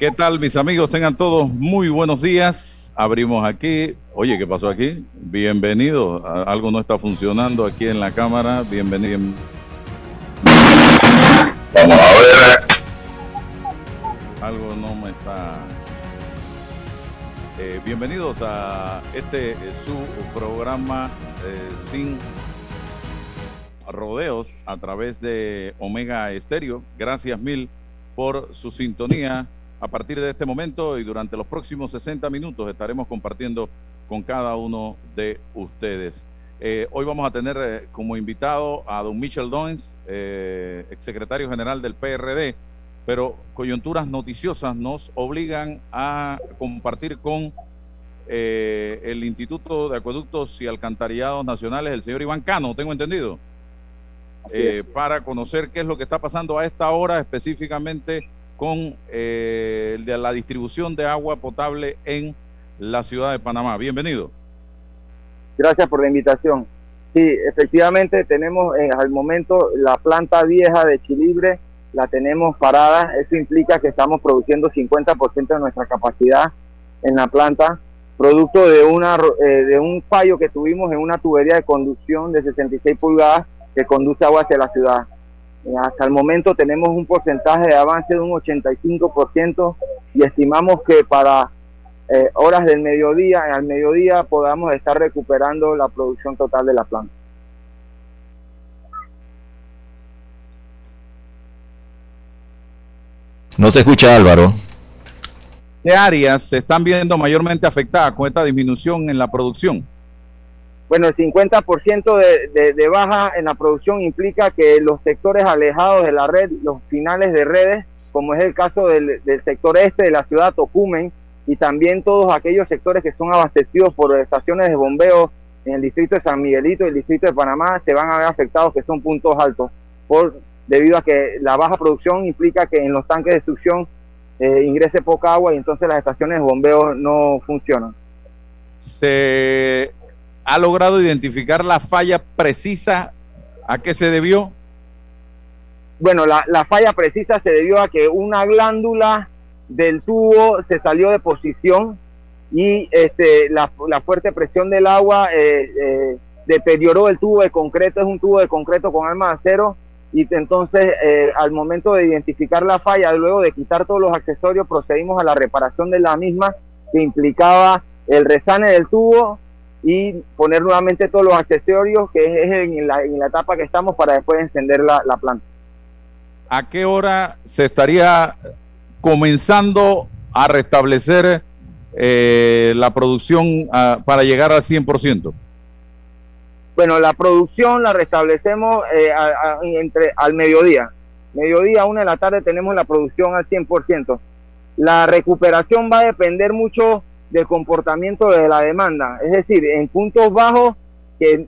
¿Qué tal, mis amigos? Tengan todos muy buenos días. Abrimos aquí. Oye, ¿qué pasó aquí? Bienvenido. Algo no está funcionando aquí en la cámara. Bienvenido. Vamos a ver. Algo no me está. Eh, bienvenidos a este su programa eh, sin rodeos a través de Omega Estéreo. Gracias mil por su sintonía. A partir de este momento y durante los próximos 60 minutos estaremos compartiendo con cada uno de ustedes. Eh, hoy vamos a tener eh, como invitado a don Michel Doens, eh, exsecretario general del PRD, pero coyunturas noticiosas nos obligan a compartir con el Instituto de Acueductos y Alcantarillados Nacionales, el señor Iván Cano, tengo entendido, para conocer qué es lo que está pasando a esta hora específicamente con eh, la distribución de agua potable en la ciudad de Panamá. Bienvenido. Gracias por la invitación. Sí, efectivamente tenemos eh, al momento la planta vieja de Chilibre, la tenemos parada. Eso implica que estamos produciendo 50% de nuestra capacidad en la planta, producto de, una, eh, de un fallo que tuvimos en una tubería de conducción de 66 pulgadas que conduce agua hacia la ciudad. Hasta el momento tenemos un porcentaje de avance de un 85% y estimamos que para eh, horas del mediodía, al mediodía, podamos estar recuperando la producción total de la planta. No se escucha Álvaro. ¿Qué áreas se están viendo mayormente afectadas con esta disminución en la producción? Bueno, el 50% de, de, baja en la producción implica que los sectores alejados de la red, los finales de redes, como es el caso del, sector este de la ciudad Tocumen, y también todos aquellos sectores que son abastecidos por estaciones de bombeo en el distrito de San Miguelito y el distrito de Panamá, se van a ver afectados, que son puntos altos, por, debido a que la baja producción implica que en los tanques de succión eh, ingrese poca agua y entonces las estaciones de bombeo no funcionan. Se ha logrado identificar la falla precisa a qué se debió? Bueno, la, falla precisa se debió a que una glándula del tubo se salió de posición y este, la, fuerte presión del agua eh, eh, deterioró el tubo de concreto, es un tubo de concreto con alma de acero y entonces eh, al momento de identificar la falla, luego de quitar todos los accesorios, procedimos a la reparación de la misma que implicaba el resane del tubo, y poner nuevamente todos los accesorios que es en la, en la etapa que estamos para después encender la, planta. ¿A qué hora se estaría comenzando a restablecer eh, la producción ah, para llegar al 100%? Bueno, la producción la restablecemos eh, entre al mediodía. Mediodía, una de la tarde tenemos la producción al 100%. La recuperación va a depender mucho del comportamiento de la demanda. Es decir, en puntos bajos que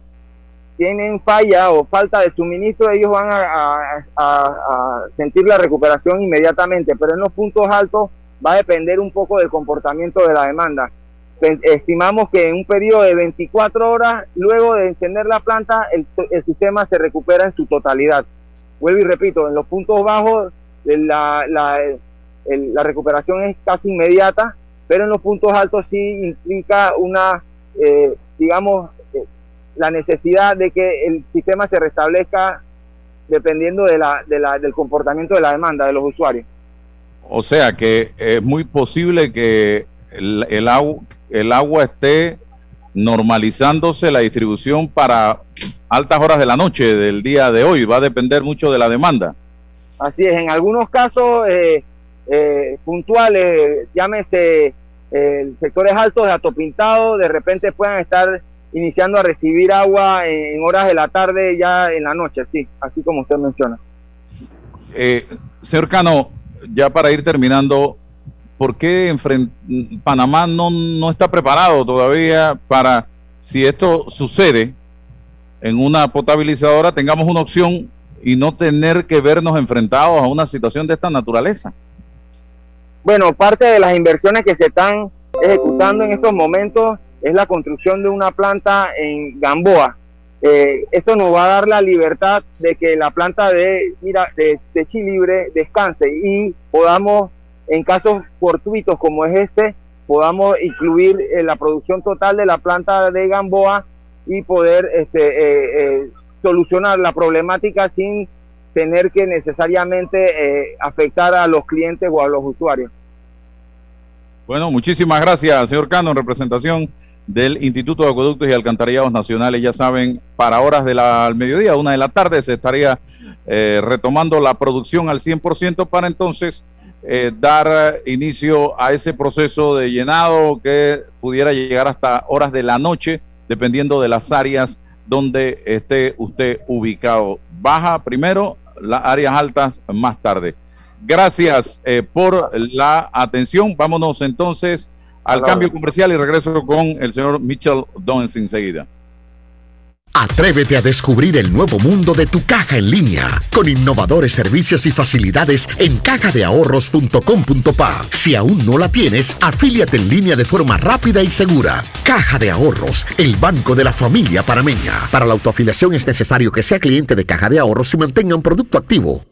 tienen falla o falta de suministro, ellos van a, sentir la recuperación inmediatamente, pero en los puntos altos va a depender un poco del comportamiento de la demanda. Estimamos que en un periodo de 24 horas, luego de encender la planta, el, sistema se recupera en su totalidad. Vuelvo y repito, en los puntos bajos la recuperación es casi inmediata, pero en los puntos altos sí implica una, eh, digamos, eh, la necesidad de que el sistema se restablezca dependiendo de la, de la, del comportamiento de la demanda de los usuarios. O sea que es muy posible que el, el, agua, el agua esté normalizándose la distribución para altas horas de la noche del día de hoy. Va a depender mucho de la demanda. Así es, en algunos casos eh, eh, puntuales, llámese eh, sectores altos de Atopintado, de repente puedan estar iniciando a recibir agua en, horas de la tarde, ya en la noche, sí, así como usted menciona. Eh, señor Cano, ya para ir terminando, ¿por qué Panamá no, no está preparado todavía para, si esto sucede en una potabilizadora, tengamos una opción y no tener que vernos enfrentados a una situación de esta naturaleza? Bueno, parte de las inversiones que se están ejecutando en estos momentos es la construcción de una planta en Gamboa. Eh, esto nos va a dar la libertad de que la planta de, mira, de, Chilibre descanse y podamos, en casos fortuitos como es este, podamos incluir eh, la producción total de la planta de Gamboa y poder este, eh, solucionar la problemática sin tener que necesariamente afectar a los clientes o a los usuarios. Bueno, muchísimas gracias, señor Cano, en representación del Instituto de Acueductos y Alcantarillados Nacionales. Ya saben, para horas del mediodía, una de la tarde, se estaría eh, retomando la producción al 100% para entonces eh, dar inicio a ese proceso de llenado que pudiera llegar hasta horas de la noche, dependiendo de las áreas donde esté usted ubicado. Baja primero, las áreas altas más tarde. Gracias eh, por la atención. Vámonos entonces al cambio comercial y regreso con el señor Mitchell Downs enseguida. Atrévete a descubrir el nuevo mundo de tu caja en línea con innovadores servicios y facilidades en cajadeahorros.com.pa. Si aún no la tienes, afíliate en línea de forma rápida y segura. Caja de Ahorros, el banco de la familia parameña. Para la autoafiliación es necesario que sea cliente de Caja de Ahorros y mantenga un producto activo.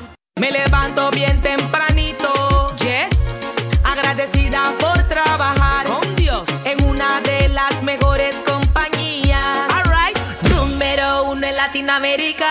Me levanto bien tempranito. Yes. Agradecida por trabajar con Dios en una de las mejores compañías. Alright. Número uno en Latinoamérica.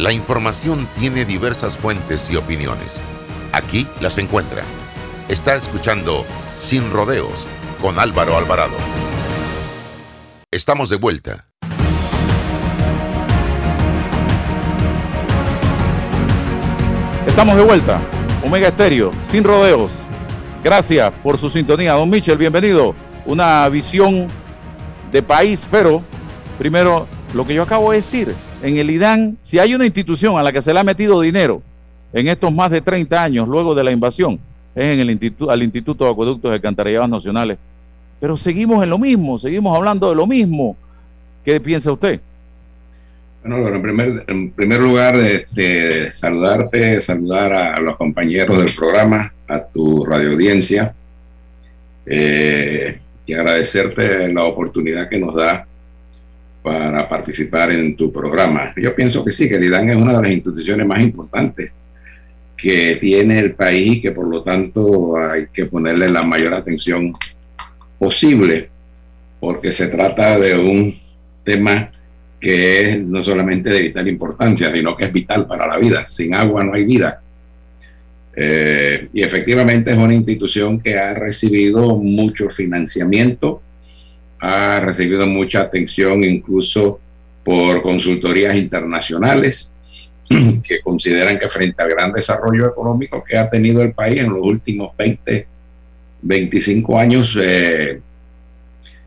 la información tiene diversas fuentes y opiniones. Aquí las encuentra. Está escuchando Sin Rodeos con Álvaro Alvarado. Estamos de vuelta. Estamos de vuelta. Omega Estéreo, sin rodeos. Gracias por su sintonía. Don Michel, bienvenido. Una visión de país, pero primero, lo que yo acabo de decir, en el IDAN, si hay una institución a la que se le ha metido dinero en estos más de 30 años luego de la invasión, es en el instituto, al Instituto de Acueductos de Cantarilladas Nacionales. Pero seguimos en lo mismo, seguimos hablando de lo mismo. ¿Qué piensa usted? Bueno, en primer, lugar, este, saludarte, saludar a los compañeros del programa, a tu radio audiencia, eh, y agradecerte la oportunidad que nos da para participar en tu programa. Yo pienso que sí, que el IDAN es una de las instituciones más importantes que tiene el país y que por lo tanto hay que ponerle la mayor atención posible, porque se trata de un tema que es no solamente de vital importancia, sino que es vital para la vida. Sin agua no hay vida. Eh, y efectivamente es una institución que ha recibido mucho financiamiento, ha recibido mucha atención incluso por consultorías internacionales que consideran que frente al gran desarrollo económico que ha tenido el país en los últimos 20, 25 años, eh,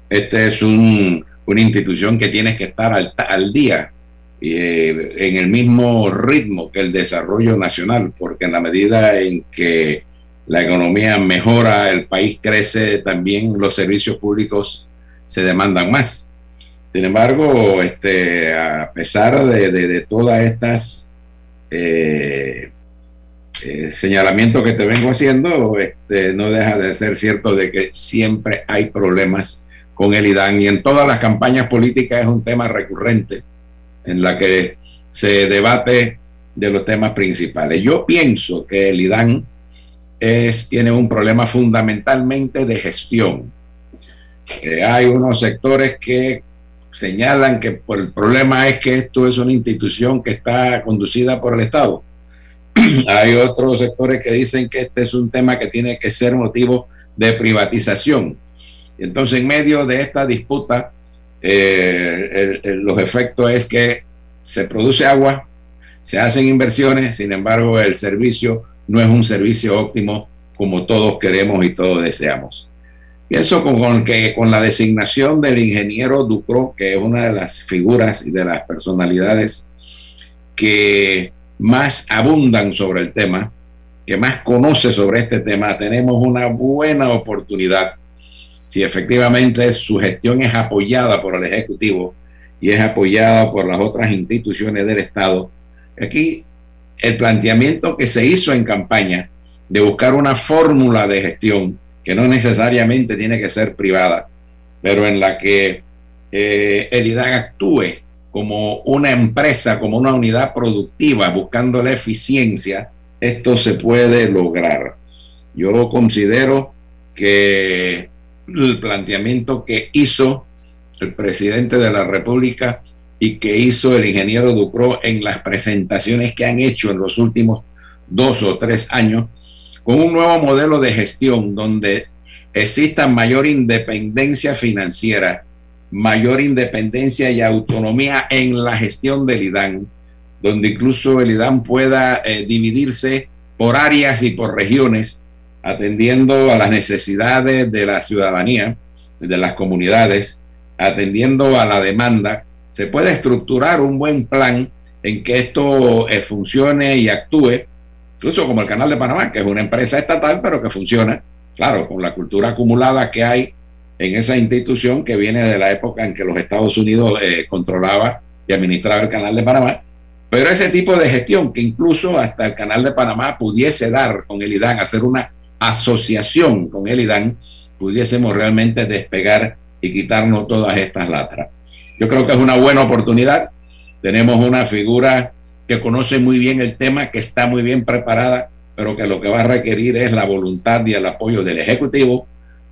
este es un, una institución que tiene que estar al, al día eh, en el mismo ritmo que el desarrollo nacional, porque en la medida en que la economía mejora, el país crece, también los servicios públicos se demandan más. Sin embargo, este, a pesar de, de, de todas estas eh, eh, señalamientos que te vengo haciendo, este, no deja de ser cierto de que siempre hay problemas con el IDAN y en todas las campañas políticas es un tema recurrente en la que se debate de los temas principales. Yo pienso que el IDAN tiene un problema fundamentalmente de gestión. Hay unos sectores que señalan que el problema es que esto es una institución que está conducida por el Estado. hay otros sectores que dicen que este es un tema que tiene que ser motivo de privatización. Entonces, en medio de esta disputa, eh, los efectos es que se produce agua, se hacen inversiones, sin embargo, el servicio no es un servicio óptimo como todos queremos y todos deseamos. Pienso con, con, que con la designación del ingeniero Ducro, que es una de las figuras y de las personalidades que más abundan sobre el tema, que más conoce sobre este tema, tenemos una buena oportunidad si efectivamente su gestión es apoyada por el Ejecutivo y es apoyada por las otras instituciones del Estado. Aquí el planteamiento que se hizo en campaña de buscar una fórmula de gestión que no necesariamente tiene que ser privada, pero en la que eh, el IDAG actúe como una empresa, como una unidad productiva, buscando la eficiencia, esto se puede lograr. Yo considero que el planteamiento que hizo el presidente de la República y que hizo el ingeniero Ducro en las presentaciones que han hecho en los últimos dos o tres años, con un nuevo modelo de gestión donde exista mayor independencia financiera, mayor independencia y autonomía en la gestión del IDAN, donde incluso el IDAN pueda eh, dividirse por áreas y por regiones atendiendo a las necesidades de la ciudadanía, de las comunidades, atendiendo a la demanda, se puede estructurar un buen plan en que esto eh, funcione y actúe, incluso como el Canal de Panamá, que es una empresa estatal, pero que funciona, claro, con la cultura acumulada que hay en esa institución que viene de la época en que los Estados Unidos eh, controlaba y administraba el Canal de Panamá, pero ese tipo de gestión que incluso hasta el Canal de Panamá pudiese dar con el IDAN, hacer una asociación con el IDAN, pudiésemos realmente despegar y quitarnos todas estas latras. Yo creo que es una buena oportunidad. Tenemos una figura que conoce muy bien el tema, que está muy bien preparada, pero que lo que va a requerir es la voluntad y el apoyo del Ejecutivo,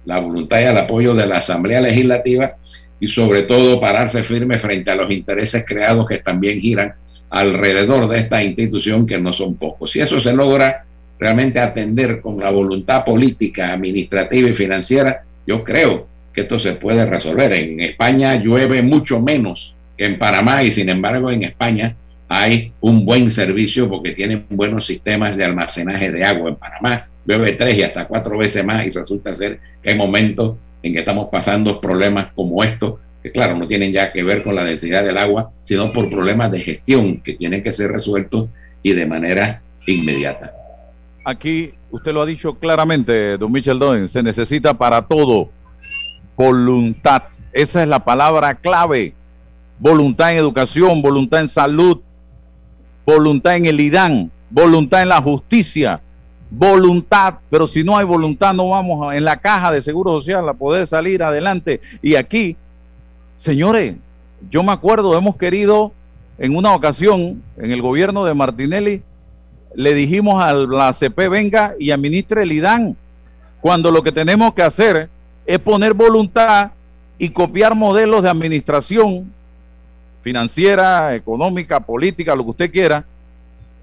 la voluntad y el apoyo de la Asamblea Legislativa y sobre todo pararse firme frente a los intereses creados que también giran alrededor de esta institución que no son pocos. Si eso se logra, realmente atender con la voluntad política, administrativa y financiera, yo creo que esto se puede resolver. En España llueve mucho menos que en Panamá y sin embargo en España hay un buen servicio porque tienen buenos sistemas de almacenaje de agua. En Panamá llueve tres y hasta cuatro veces más y resulta ser que hay momentos en que estamos pasando problemas como estos, que claro, no tienen ya que ver con la densidad del agua, sino por problemas de gestión que tienen que ser resueltos y de manera inmediata. Aquí usted lo ha dicho claramente, don Michel Doen, se necesita para todo voluntad. Esa es la palabra clave. Voluntad en educación, voluntad en salud, voluntad en el IDAN, voluntad en la justicia, voluntad, pero si no hay voluntad no vamos a, en la caja de Seguro Social a poder salir adelante. Y aquí, señores, yo me acuerdo, hemos querido en una ocasión, en el gobierno de Martinelli, le dijimos a la CP venga y administre el IDAN, cuando lo que tenemos que hacer es poner voluntad y copiar modelos de administración financiera, económica, política, lo que usted quiera,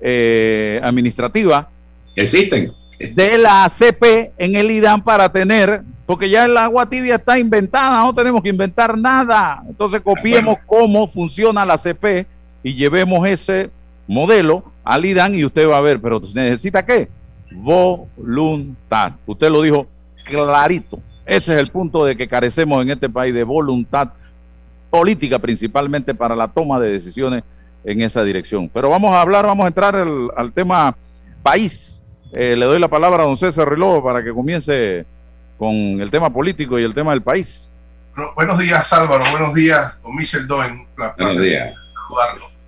eh, administrativa. Existen. De la ACP en el IDAN para tener, porque ya el agua tibia está inventada, no tenemos que inventar nada. Entonces copiemos cómo funciona la ACP y llevemos ese modelo al IDAN y usted va a ver, pero necesita qué? Voluntad. Usted lo dijo clarito. Ese es el punto de que carecemos en este país de voluntad política principalmente para la toma de decisiones en esa dirección. Pero vamos a hablar, vamos a entrar al, tema país. Eh, le doy la palabra a don César Reloj para que comience con el tema político y el tema del país. buenos días Álvaro, buenos días don Michel Doen. Buenos días. Saludarlo.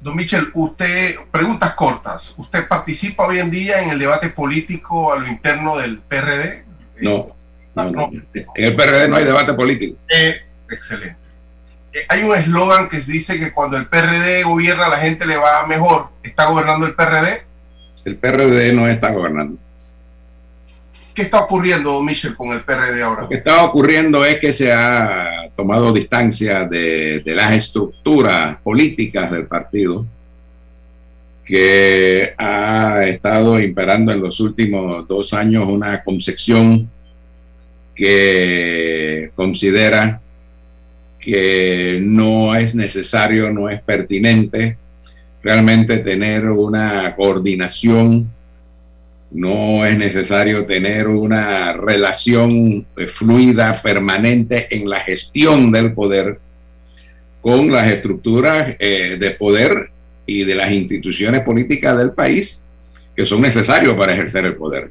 Don Michel, usted, preguntas cortas, ¿usted participa hoy en día en el debate político a lo interno del PRD? No, no, En el PRD no hay debate político. Eh, excelente. Eh, hay un eslogan que dice que cuando el PRD gobierna la gente le va mejor. ¿Está gobernando el PRD? El PRD no está gobernando. ¿Qué está ocurriendo, Michel, con el PRD ahora? Lo que está ocurriendo es que se ha tomado distancia de, de las estructuras políticas del partido que ha estado imperando en los últimos dos años una concepción que considera que no es necesario, no es pertinente realmente tener una coordinación, no es necesario tener una relación eh, fluida, permanente en la gestión del poder con las estructuras eh, de poder y de las instituciones políticas del país que son necesarios para ejercer el poder.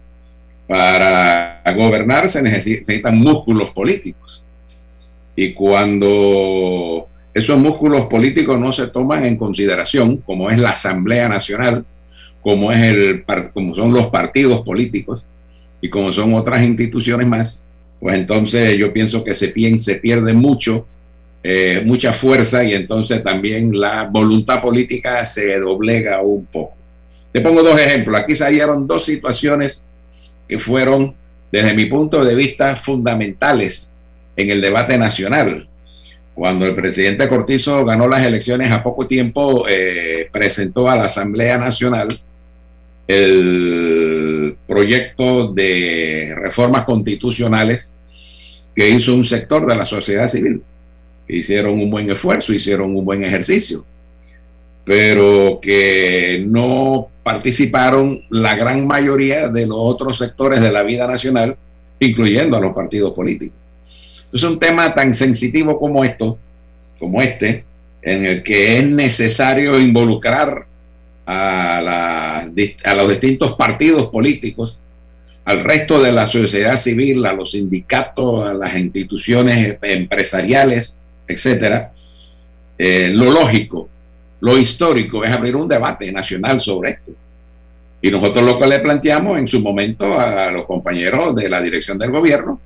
Para gobernar se necesitan músculos políticos y cuando esos músculos políticos no se toman en consideración, como es la Asamblea Nacional, como, es el, como son los partidos políticos y como son otras instituciones más, pues entonces yo pienso que se, pierde mucho, eh, mucha fuerza y entonces también la voluntad política se doblega un poco. Te pongo dos ejemplos. Aquí salieron dos situaciones que fueron, desde mi punto de vista, fundamentales en el debate nacional. Cuando el presidente Cortizo ganó las elecciones a poco tiempo, eh, presentó a la Asamblea Nacional el proyecto de reformas constitucionales que hizo un sector de la sociedad civil. Hicieron un buen esfuerzo, hicieron un buen ejercicio, pero que no participaron la gran mayoría de los otros sectores de la vida nacional, incluyendo a los partidos políticos. Entonces, un tema tan sensitivo como esto, como este, en el que es necesario involucrar a, los distintos partidos políticos, al resto de la sociedad civil, a los sindicatos, a las instituciones empresariales, etcétera, eh, lo lógico, lo histórico es abrir un debate nacional sobre esto. Y nosotros lo que le planteamos en su momento a los compañeros de la dirección del gobierno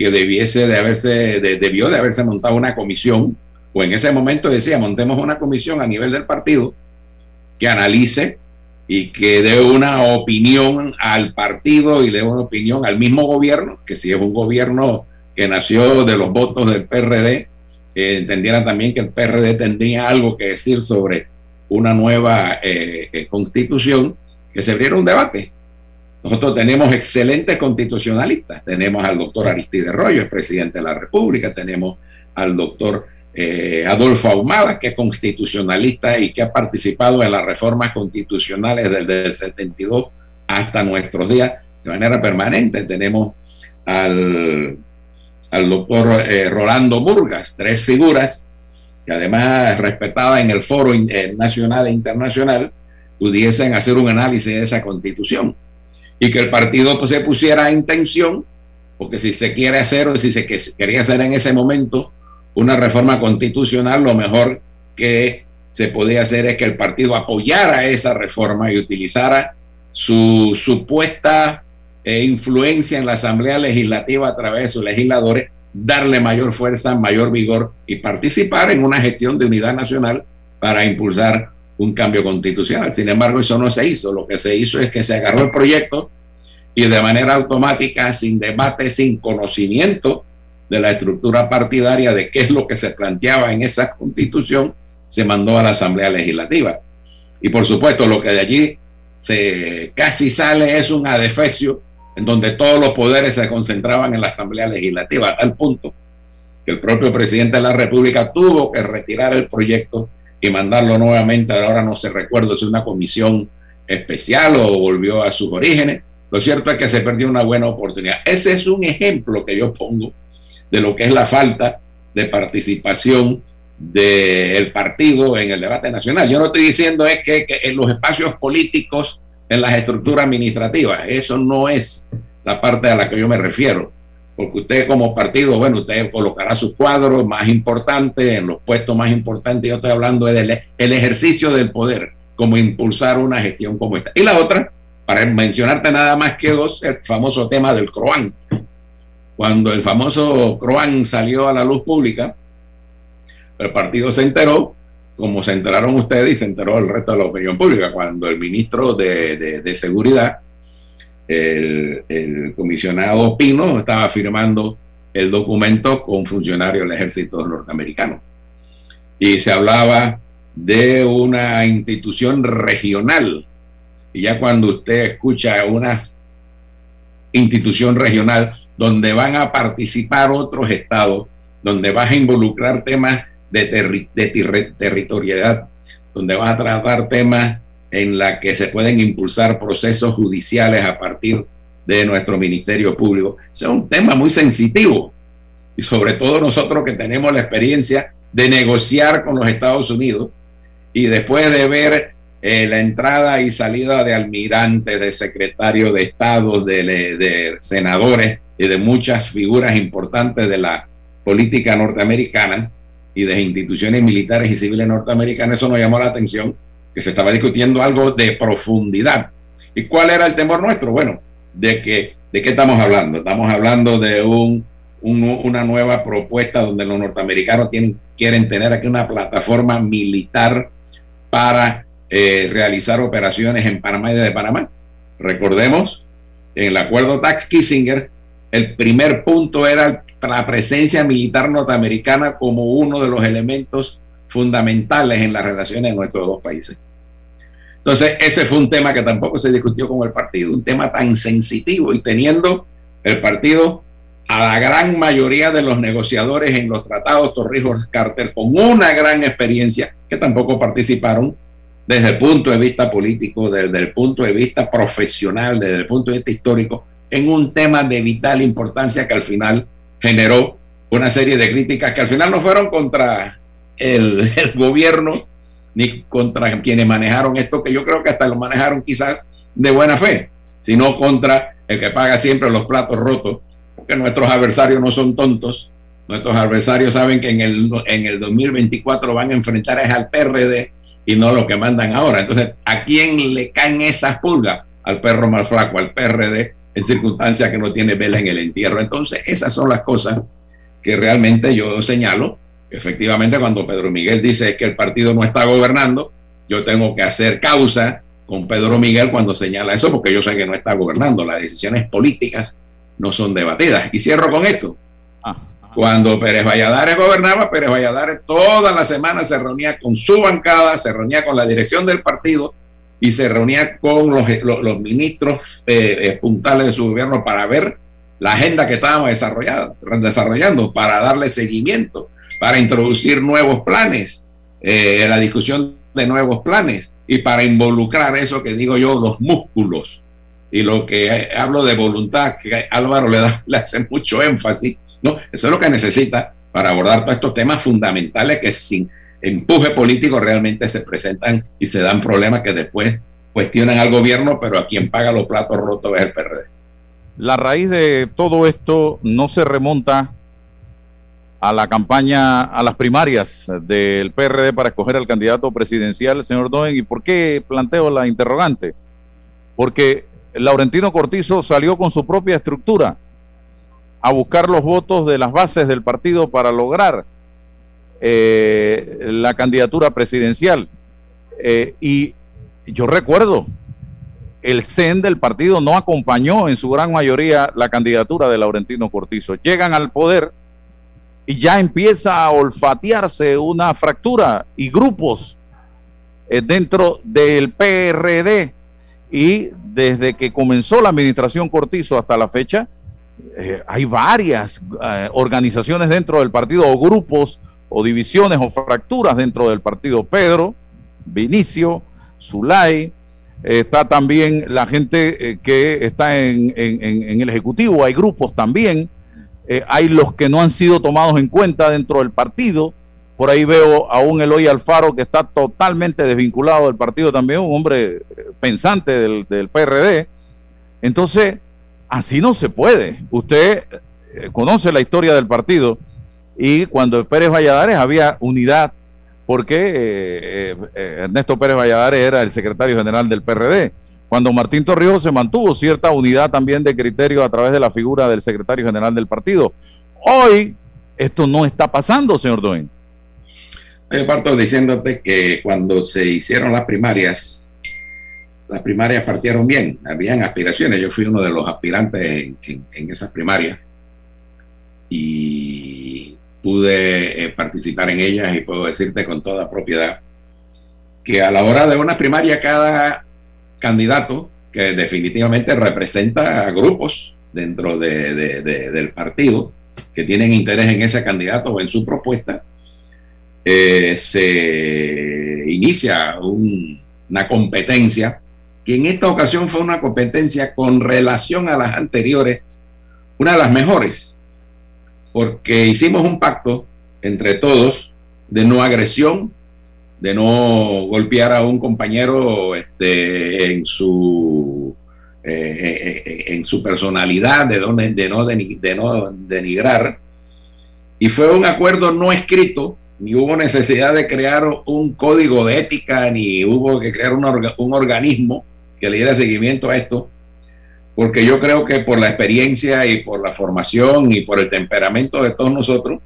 que debiese de haberse, debió de haberse montado una comisión, o en ese momento decía, montemos una comisión a nivel del partido que analice y que dé una opinión al partido y dé una opinión al mismo gobierno, que si es un gobierno que nació de los votos del PRD, eh, entendiera también que el PRD tendría algo que decir sobre una nueva eh, eh, constitución, que se abriera un debate Nosotros tenemos excelentes constitucionalistas. Tenemos al doctor Aristide Rollo, es presidente de la República. Tenemos al doctor eh, Adolfo Ahumada, que es constitucionalista y que ha participado en las reformas constitucionales desde el 72 hasta nuestros días de manera permanente. Tenemos al, al doctor eh, Rolando Burgas, tres figuras que además respetadas en el foro eh, nacional e internacional, pudiesen hacer un análisis de esa constitución y que el partido pues, se pusiera en tensión, porque si se quiere hacer o si se quería hacer en ese momento una reforma constitucional, lo mejor que se podía hacer es que el partido apoyara esa reforma y utilizara su supuesta eh, influencia en la Asamblea Legislativa a través de sus legisladores, darle mayor fuerza, mayor vigor y participar en una gestión de unidad nacional para impulsar un cambio constitucional. Sin embargo, eso no se hizo. Lo que se hizo es que se agarró el proyecto y de manera automática, sin debate, sin conocimiento de la estructura partidaria de qué es lo que se planteaba en esa constitución, se mandó a la Asamblea Legislativa. Y por supuesto, lo que de allí se casi sale es un adefesio en donde todos los poderes se concentraban en la Asamblea Legislativa, a tal punto que el propio presidente de la República tuvo que retirar el proyecto y mandarlo nuevamente, ahora no se recuerdo si una comisión especial o volvió a sus orígenes. Lo cierto es que se perdió una buena oportunidad. Ese es un ejemplo que yo pongo de lo que es la falta de participación del partido en el debate nacional. Yo no estoy diciendo es que, que, en los espacios políticos, en las estructuras administrativas, eso no es la parte a la que yo me refiero porque usted como partido, bueno, usted colocará sus cuadros más importantes, en los puestos más importantes, yo estoy hablando del el ejercicio del poder, como impulsar una gestión como esta. Y la otra, para mencionarte nada más que dos, el famoso tema del CROAN. Cuando el famoso CROAN salió a la luz pública, el partido se enteró, como se enteraron ustedes y se enteró el resto de la opinión pública, cuando el ministro de, de Seguridad el, comisionado Pino estaba firmando el documento con funcionarios del ejército norteamericano. Y se hablaba de una institución regional. Y ya cuando usted escucha una institución regional donde van a participar otros estados, donde vas a involucrar temas de, territorialidad, donde vas a tratar temas en la que se pueden impulsar procesos judiciales a partir de nuestro Ministerio Público. es un tema muy sensitivo y sobre todo nosotros que tenemos la experiencia de negociar con los Estados Unidos y después de ver eh, la entrada y salida de almirantes, de secretarios de Estado, de, de senadores y de muchas figuras importantes de la política norteamericana y de instituciones militares y civiles norteamericanas, eso nos llamó la atención se estaba discutiendo algo de profundidad. ¿Y cuál era el temor nuestro? Bueno, de que, ¿de qué estamos hablando? Estamos hablando de un, una nueva propuesta donde los norteamericanos tienen, quieren tener aquí una plataforma militar para eh, realizar operaciones en Panamá y desde Panamá. Recordemos, en el acuerdo Tax-Kissinger, el primer punto era la presencia militar norteamericana como uno de los elementos fundamentales en las relaciones de nuestros dos países. Entonces, ese fue un tema que tampoco se discutió con el partido, un tema tan sensitivo y teniendo el partido a la gran mayoría de los negociadores en los tratados Torrijos Carter con una gran experiencia que tampoco participaron desde el punto de vista político, desde el punto de vista profesional, desde el punto de vista histórico, en un tema de vital importancia que al final generó una serie de críticas que al final no fueron contra el, gobierno ni contra quienes manejaron esto, que yo creo que hasta lo manejaron quizás de buena fe, sino contra el que paga siempre los platos rotos, porque nuestros adversarios no son tontos, nuestros adversarios saben que en el, en el 2024 van a enfrentar al PRD y no lo que mandan ahora. Entonces, ¿a quién le caen esas pulgas? Al perro mal flaco, al PRD, en circunstancias que no tiene vela en el entierro. Entonces, esas son las cosas que realmente yo señalo efectivamente cuando Pedro Miguel dice que el partido no está gobernando, yo tengo que hacer causa con Pedro Miguel cuando señala eso, porque yo sé que no está gobernando. Las decisiones políticas no son debatidas. Y cierro con esto. Ah, cuando Pérez Valladares gobernaba, Pérez Valladares toda la semana se reunía con su bancada, se reunía con la dirección del partido y se reunía con los, los, los ministros eh, eh, puntales de su gobierno para ver la agenda que estábamos desarrollando, desarrollando para darle seguimiento, para introducir nuevos planes, eh, la discusión de nuevos planes y para involucrar eso que digo yo, los músculos. Y lo que hablo de voluntad, que Álvaro le, da, le hace mucho énfasis, ¿no? Eso es lo que necesita para abordar todos estos temas fundamentales que sin empuje político realmente se presentan y se dan problemas que después cuestionan al gobierno, pero a quien paga los platos rotos es el PRD. La raíz de todo esto no se remonta a la campaña, a las primarias del PRD para escoger al candidato presidencial, señor Doen. ¿Y por qué planteo la interrogante? Porque Laurentino Cortizo salió con su propia estructura a buscar los votos de las bases del partido para lograr eh, la candidatura presidencial. Eh, y yo recuerdo, el CEN del partido no acompañó en su gran mayoría la candidatura de Laurentino Cortizo. Llegan al poder y ya empieza a olfatearse una fractura y grupos eh, dentro del PRD. Y desde que comenzó la administración Cortizo hasta la fecha, eh, hay varias eh, organizaciones dentro del partido o grupos o divisiones o fracturas dentro del partido. Pedro, Vinicio, Zulay, está también la gente que está en, el Ejecutivo, hay grupos también, hay los que no han sido tomados en cuenta dentro del partido. Por ahí veo a un Eloy Alfaro que está totalmente desvinculado del partido también, un hombre pensante del, del PRD. Entonces, Así no se puede. Usted eh, conoce la historia del partido y cuando Pérez Valladares había unidad, porque eh, eh, Ernesto Pérez Valladares era el secretario general del PRD. Cuando Martín Torrijos se mantuvo cierta unidad también de criterio a través de la figura del secretario general del partido. Hoy esto no está pasando, señor Doen. Yo parto diciéndote que cuando se hicieron las primarias, las primarias partieron bien, habían aspiraciones. Yo fui uno de los aspirantes en, esas primarias y pude eh, participar en ellas y puedo decirte con toda propiedad que a la hora de una primaria cada candidato que definitivamente representa a grupos dentro del partido que tienen interés en ese candidato o en su propuesta, eh, se inicia una competencia que en esta ocasión fue una competencia con relación a las anteriores, una de las mejores, porque hicimos un pacto entre todos de no agresión, de no golpear a un compañero este, en su eh, eh, en su personalidad, de, donde, de, no, de no denigrar. Y fue un acuerdo no escrito, ni hubo necesidad de crear un código de ética, ni hubo que crear un, un organismo que le diera seguimiento a esto, porque yo creo que por la experiencia y por la formación y por el temperamento de todos nosotros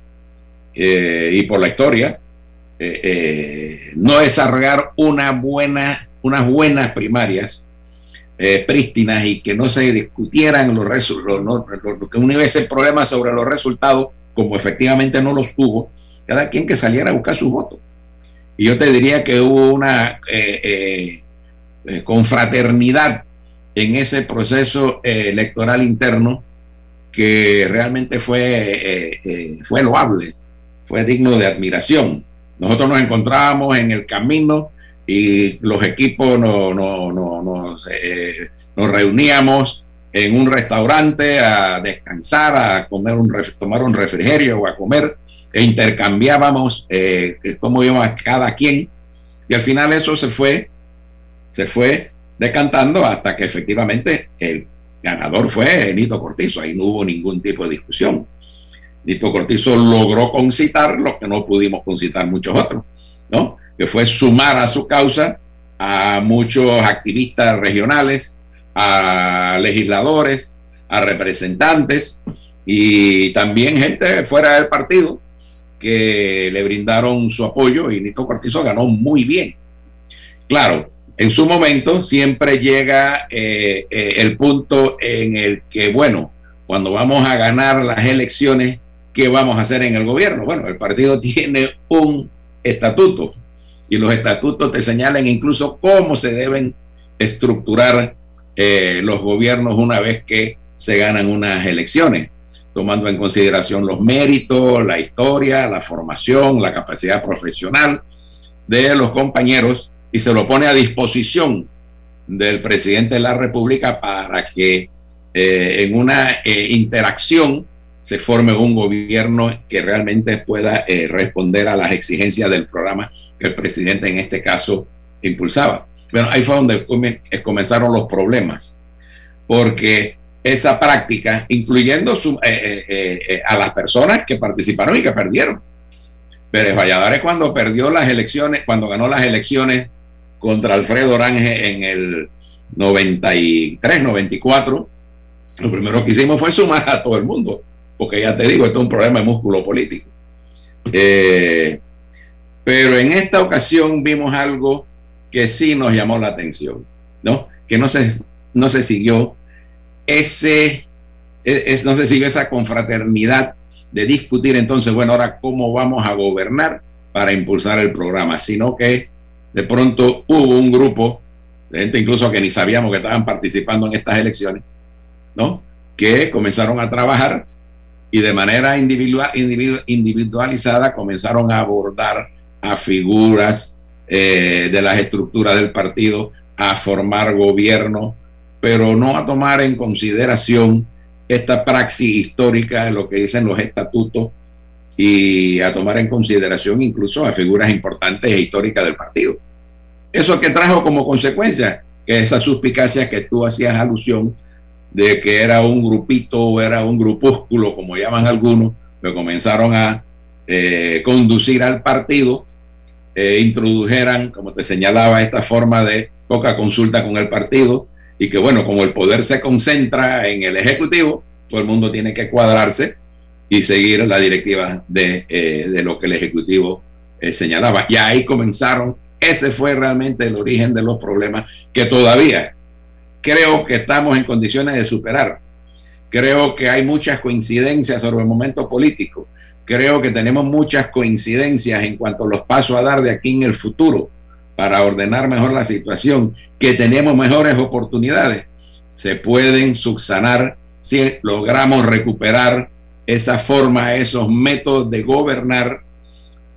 eh, y por la historia, eh, eh, no desarrollar una buena, unas buenas primarias prístinas y que no se discutieran los resultados, que uno hubiese problemas sobre los resultados, como efectivamente no los tuvo, cada quien que saliera a buscar su voto. Y yo te diría que hubo una eh, con fraternidad en ese proceso eh, electoral interno que realmente fue, eh, fue loable, fue digno de admiración. Nosotros nos encontrábamos en el camino y los equipos no, no, no, nos, nos reuníamos en un restaurante a descansar, a comer un, tomar un refrigerio o a comer e intercambiábamos cómo íbamos cada quien y al final eso se fue se fue decantando hasta que efectivamente el ganador fue Nito Cortizo. Ahí no hubo ningún tipo de discusión. Nito Cortizo logró concitar lo que no pudimos concitar muchos otros, ¿no? Que fue sumar a su causa a muchos activistas regionales, a legisladores, a representantes y también gente fuera del partido que le brindaron su apoyo y Nito Cortizo ganó muy bien. Claro, en su momento siempre llega eh, eh, el punto en el que, bueno, cuando vamos a ganar las elecciones, ¿qué vamos a hacer en el gobierno? Bueno, el partido tiene un estatuto y los estatutos te señalan incluso cómo se deben estructurar eh, los gobiernos una vez que se ganan unas elecciones, tomando en consideración los méritos, la historia, la formación, la capacidad profesional de los compañeros y se lo pone a disposición del presidente de la República para que eh, en una eh, interacción se forme un gobierno que realmente pueda eh, responder a las exigencias del programa que el presidente en este caso impulsaba. Bueno, ahí fue donde comenzaron los problemas, porque esa práctica, incluyendo a las personas que participaron y que perdieron. Pérez Valladares cuando perdió las elecciones, cuando ganó las elecciones contra Alfredo Orange en el 93, 94, lo primero que hicimos fue sumar a todo el mundo, porque ya te digo, esto es un problema de músculo político. Eh, pero en esta ocasión vimos algo que sí nos llamó la atención, ¿no? Que no se, no se siguió ese, es, no se siguió esa confraternidad de discutir entonces, bueno, ahora cómo vamos a gobernar para impulsar el programa, sino que de pronto hubo un grupo de gente incluso que ni sabíamos que estaban participando en estas elecciones, ¿no? Que comenzaron a trabajar y de manera individual, individualizada comenzaron a abordar a figuras eh, de las estructuras del partido, a formar gobierno, pero no a tomar en consideración esta praxis histórica de lo que dicen los estatutos y a tomar en consideración incluso a figuras importantes e históricas del partido. Eso que trajo como consecuencia que esa suspicacia que tú hacías alusión de que era un grupito o era un grupúsculo, como llaman algunos, que comenzaron a eh, conducir al partido, e introdujeran, como te señalaba, esta forma de poca consulta con el partido y que bueno, como el poder se concentra en el Ejecutivo, todo el mundo tiene que cuadrarse y seguir la directiva de, eh, lo que el Ejecutivo eh, señalaba. Y ahí comenzaron, ese fue realmente el origen de los problemas que todavía creo que estamos en condiciones de superar. Creo que hay muchas coincidencias sobre el momento político. Creo que tenemos muchas coincidencias en cuanto a los pasos a dar de aquí en el futuro para ordenar mejor la situación, que tenemos mejores oportunidades. Se pueden subsanar si logramos recuperar esa forma, esos métodos de gobernar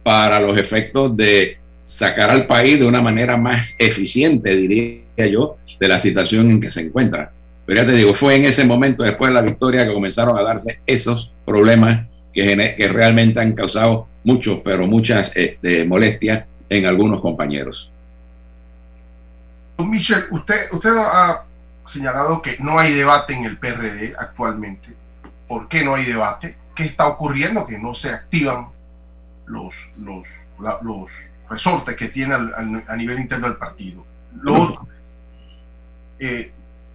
para los efectos de sacar al país de una manera más eficiente, diría yo, de la situación en que se encuentra. Pero ya te digo, fue en ese momento, después de la victoria, que comenzaron a darse esos problemas que, que realmente han causado muchos, pero muchas este, molestias en algunos compañeros. Michel, usted, usted ha señalado que no hay debate en el PRD actualmente. ¿Por qué no hay debate? ¿Qué está ocurriendo? Que no se activan los, los, los resortes que tiene a nivel interno del partido. Lo otro eh,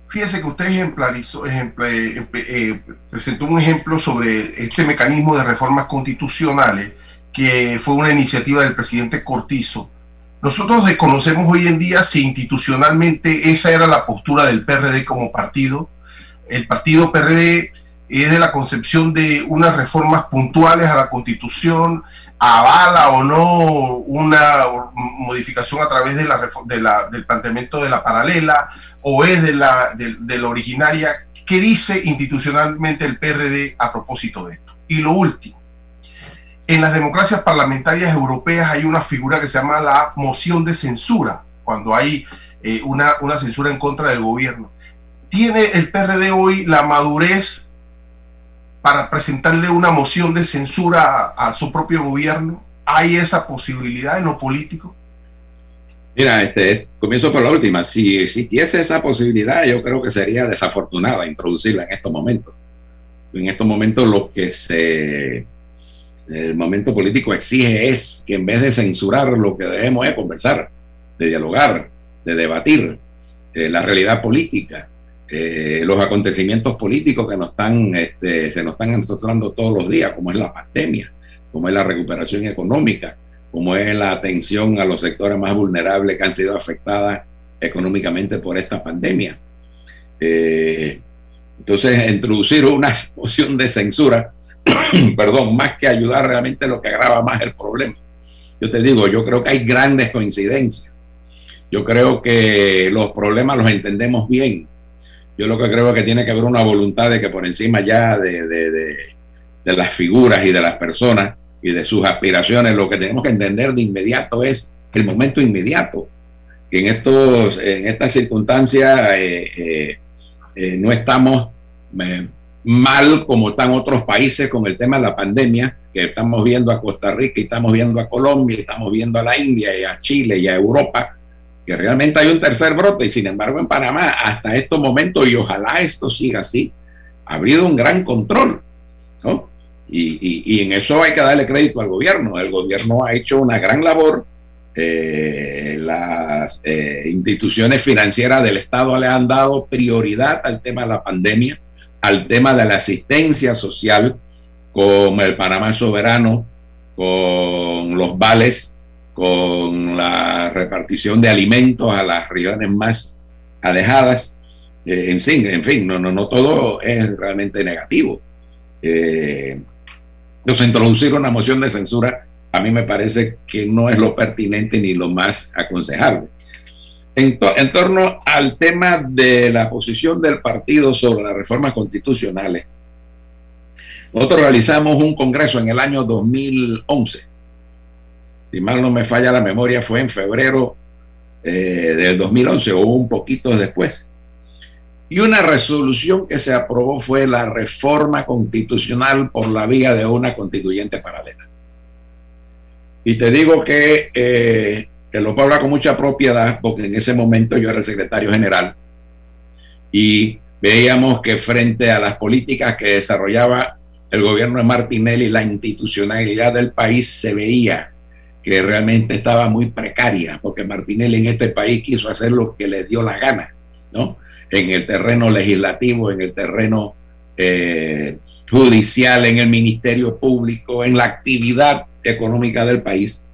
fíjese que usted ejemplarizó, eh, presentó un ejemplo sobre este mecanismo de reformas constitucionales que fue una iniciativa del presidente Cortizo nosotros desconocemos hoy en día si institucionalmente esa era la postura del PRD como partido. El partido PRD es de la concepción de unas reformas puntuales a la constitución, avala o no una modificación a través de la, del planteamiento de la paralela o es de la, de originaria. ¿Qué dice institucionalmente el PRD a propósito de esto? Y lo último, en las democracias parlamentarias europeas hay una figura que se llama la moción de censura, cuando hay eh, una, una censura en contra del gobierno. ¿Tiene el PRD hoy la madurez para presentarle una moción de censura a, su propio gobierno? ¿Hay esa posibilidad en lo político? Mira, este comienzo por la última. Si existiese esa posibilidad, yo creo que sería desafortunada introducirla en estos momentos. En estos momentos lo que se el momento político exige es que en vez de censurar lo que debemos es conversar, de dialogar, de debatir eh, la realidad política, eh, los acontecimientos políticos que nos están, este, se nos están encontrando todos los días, como es la pandemia, como es la recuperación económica, como es la atención a los sectores más vulnerables que han sido afectadas económicamente por esta pandemia. Eh, entonces, introducir una moción de censura perdón, más que ayudar realmente lo que agrava más el problema. Yo te digo, yo creo que hay grandes coincidencias Yo creo que los problemas los entendemos bien. Yo lo que creo es que tiene que haber una voluntad de que por encima ya de, de, de, de las figuras y de las personas y de sus aspiraciones, lo que tenemos que entender de inmediato es el momento inmediato. Que en, estos, en estas circunstancias eh, eh, eh, no estamos eh, mal como están otros países con el tema de la pandemia, que estamos viendo a Costa Rica y estamos viendo a Colombia, y estamos viendo a la India y a Chile y a Europa, que realmente hay un tercer brote y sin embargo en Panamá hasta estos momentos y ojalá esto siga así, ha habido un gran control. ¿no? Y, y, y, en eso hay que darle crédito al gobierno. El gobierno ha hecho una gran labor. Eh, las eh, instituciones financieras del Estado le han dado prioridad al tema de la pandemia, al tema de la asistencia social, con el Panamá Soberano, con los vales, con la repartición de alimentos a las regiones más alejadas. Eh, en fin, en fin, no, no, no todo es realmente negativo. Eh, nos introducir una moción de censura a mí me parece que no es lo pertinente ni lo más aconsejable. En, torno al tema de la posición del partido sobre las reformas constitucionales, nosotros realizamos un congreso en el año 2011. Si mal no me falla la memoria, fue en febrero eh, del 2011 o un poquito después. Y una resolución que se aprobó fue la reforma constitucional por la vía de una constituyente paralela. Y te digo que eh, te lo puedo hablar con mucha propiedad, porque en ese momento yo era el secretario general y veíamos que frente a las políticas que desarrollaba el gobierno de Martinelli, la institucionalidad del país se veía que realmente estaba muy precaria, porque Martinelli en este país quiso hacer lo que le dio la gana, ¿no? En el terreno legislativo, en el terreno eh, judicial, en el ministerio público, en la actividad económica del país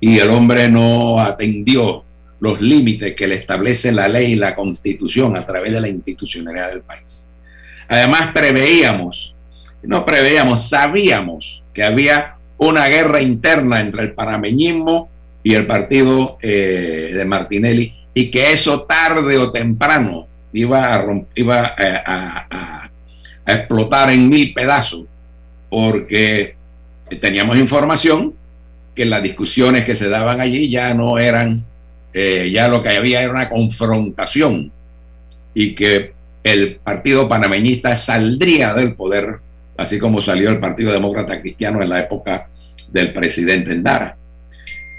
y el hombre no atendió los límites que le establece la ley y la constitución a través de la institucionalidad del país. Además, preveíamos, no preveíamos, sabíamos que había una guerra interna entre el panameñismo y el partido eh, de Martinelli y que eso tarde o temprano iba a, iba a, a, a explotar en mil pedazos porque teníamos información que las discusiones que se daban allí ya no eran, eh, ya lo que había era una confrontación y que el Partido Panameñista saldría del poder, así como salió el Partido Demócrata Cristiano en la época del presidente Endara.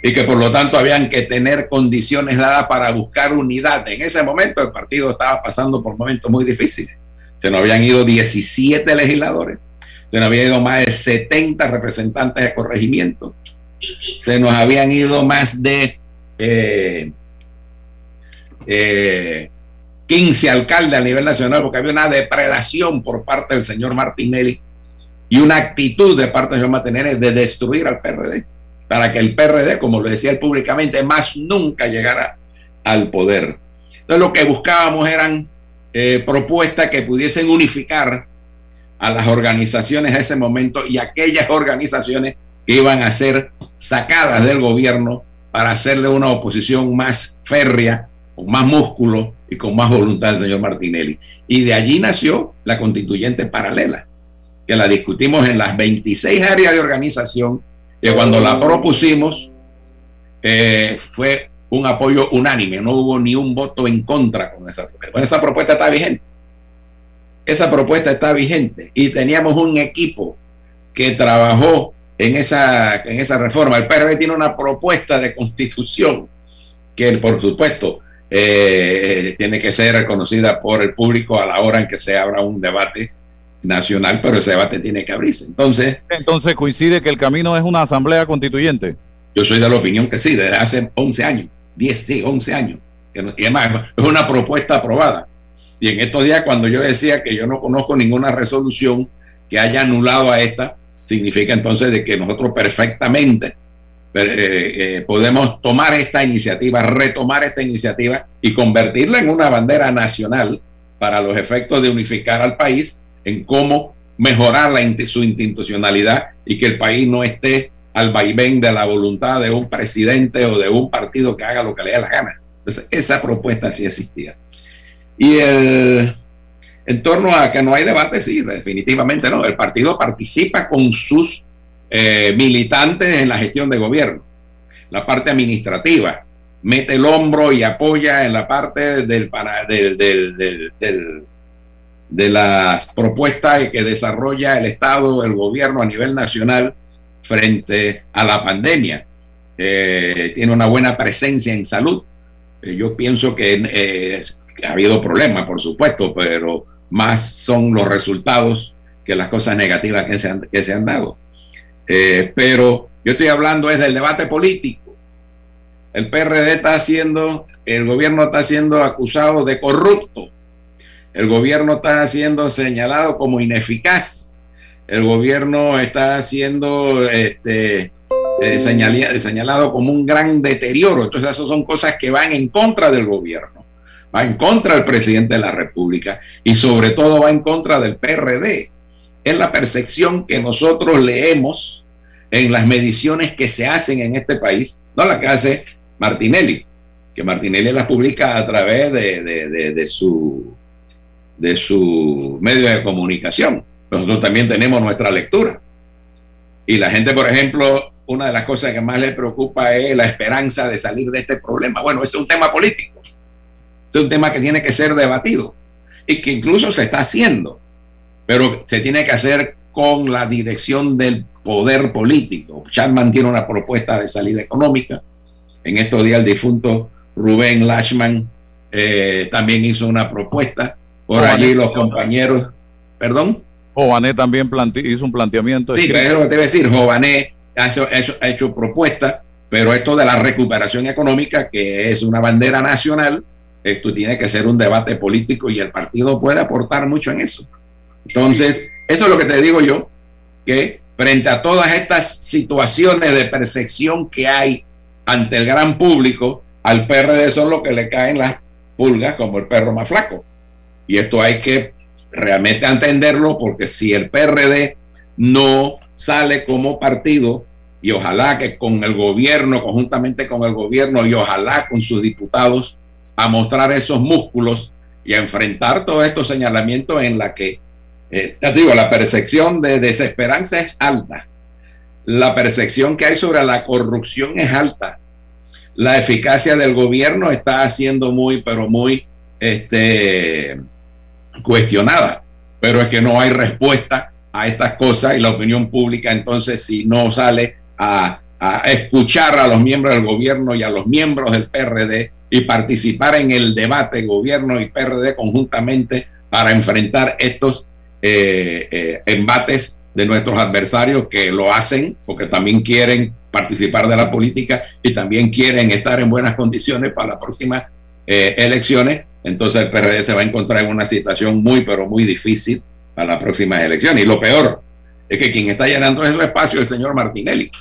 Y que por lo tanto habían que tener condiciones dadas para buscar unidad. En ese momento el partido estaba pasando por momentos muy difíciles. Se nos habían ido 17 legisladores se nos habían ido más de 70 representantes de corregimiento, se nos habían ido más de eh, eh, 15 alcaldes a nivel nacional, porque había una depredación por parte del señor Martinelli y una actitud de parte del señor Martinelli de destruir al PRD, para que el PRD, como lo decía él públicamente, más nunca llegara al poder. Entonces lo que buscábamos eran eh, propuestas que pudiesen unificar a las organizaciones a ese momento y aquellas organizaciones que iban a ser sacadas del gobierno para hacerle una oposición más férrea, con más músculo y con más voluntad al señor Martinelli. Y de allí nació la constituyente paralela, que la discutimos en las 26 áreas de organización, y cuando la propusimos eh, fue un apoyo unánime, no hubo ni un voto en contra con esa propuesta. Bueno, esa propuesta está vigente esa propuesta está vigente y teníamos un equipo que trabajó en esa, en esa reforma. El PRD tiene una propuesta de constitución que, por supuesto, eh, tiene que ser reconocida por el público a la hora en que se abra un debate nacional, pero ese debate tiene que abrirse. Entonces, entonces coincide que el camino es una asamblea constituyente. Yo soy de la opinión que sí, desde hace 11 años, 10, sí, 11 años. Y además, es una propuesta aprobada. Y en estos días, cuando yo decía que yo no conozco ninguna resolución que haya anulado a esta, significa entonces de que nosotros perfectamente eh, eh, podemos tomar esta iniciativa, retomar esta iniciativa y convertirla en una bandera nacional para los efectos de unificar al país en cómo mejorar su institucionalidad y que el país no esté al vaivén de la voluntad de un presidente o de un partido que haga lo que le dé la gana. Entonces, esa propuesta sí existía. Y el, en torno a que no hay debate, sí, definitivamente no. El partido participa con sus eh, militantes en la gestión de gobierno. La parte administrativa mete el hombro y apoya en la parte del, del, del, del de las propuestas que desarrolla el Estado, el gobierno a nivel nacional frente a la pandemia. Eh, tiene una buena presencia en salud. Eh, yo pienso que eh, ha habido problemas, por supuesto, pero más son los resultados que las cosas negativas que se han, que se han dado. Pero yo estoy hablando del debate político. El PRD está haciendo, el gobierno está siendo acusado de corrupto. El gobierno está siendo señalado como ineficaz. El gobierno está siendo este, eh, señalado como un gran deterioro. Entonces, esas son cosas que van en contra del gobierno, va en contra del presidente de la República y sobre todo va en contra del PRD. Es la percepción que nosotros leemos en las mediciones que se hacen en este país, no la que hace Martinelli, que Martinelli las publica a través de su, de su medio de comunicación. Nosotros también tenemos nuestra lectura. Y la gente, por ejemplo, una de las cosas que más le preocupa es la esperanza de salir de este problema. Bueno, ese es un tema político. Es un tema que tiene que ser debatido y que incluso se está haciendo, pero se tiene que hacer con la dirección del poder político. Chapman tiene una propuesta de salida económica. En estos días el difunto Rubén Lashman eh, también hizo una propuesta. Por allí los compañeros, perdón. Jované también plante- hizo un planteamiento. Sí, es lo que te iba a decir. Jované ha hecho, ha hecho- ha hecho propuestas, pero esto de la recuperación económica, que es una bandera nacional, esto tiene que ser un debate político y el partido puede aportar mucho en eso. Entonces, eso es lo que te digo yo, que frente a todas estas situaciones de percepción que hay ante el gran público, al PRD son lo que le caen las pulgas como el perro más flaco. Y esto hay que realmente entenderlo porque si el PRD no sale como partido y ojalá que con el gobierno, conjuntamente con el gobierno y ojalá con sus diputados, a mostrar esos músculos y a enfrentar todos estos señalamientos en la que, eh, te digo, la percepción de desesperanza es alta, la percepción que hay sobre la corrupción es alta, la eficacia del gobierno está siendo muy, pero muy, este, cuestionada, pero es que no hay respuesta a estas cosas y la opinión pública entonces si no sale a, escuchar a los miembros del gobierno y a los miembros del PRD y participar en el debate gobierno y PRD conjuntamente para enfrentar estos eh, eh, embates de nuestros adversarios que lo hacen porque también quieren participar de la política y también quieren estar en buenas condiciones para las próximas eh, elecciones, entonces el PRD se va a encontrar en una situación muy, pero muy difícil para las próximas elecciones. Y lo peor es que quien está llenando ese espacio es el señor Martinelli.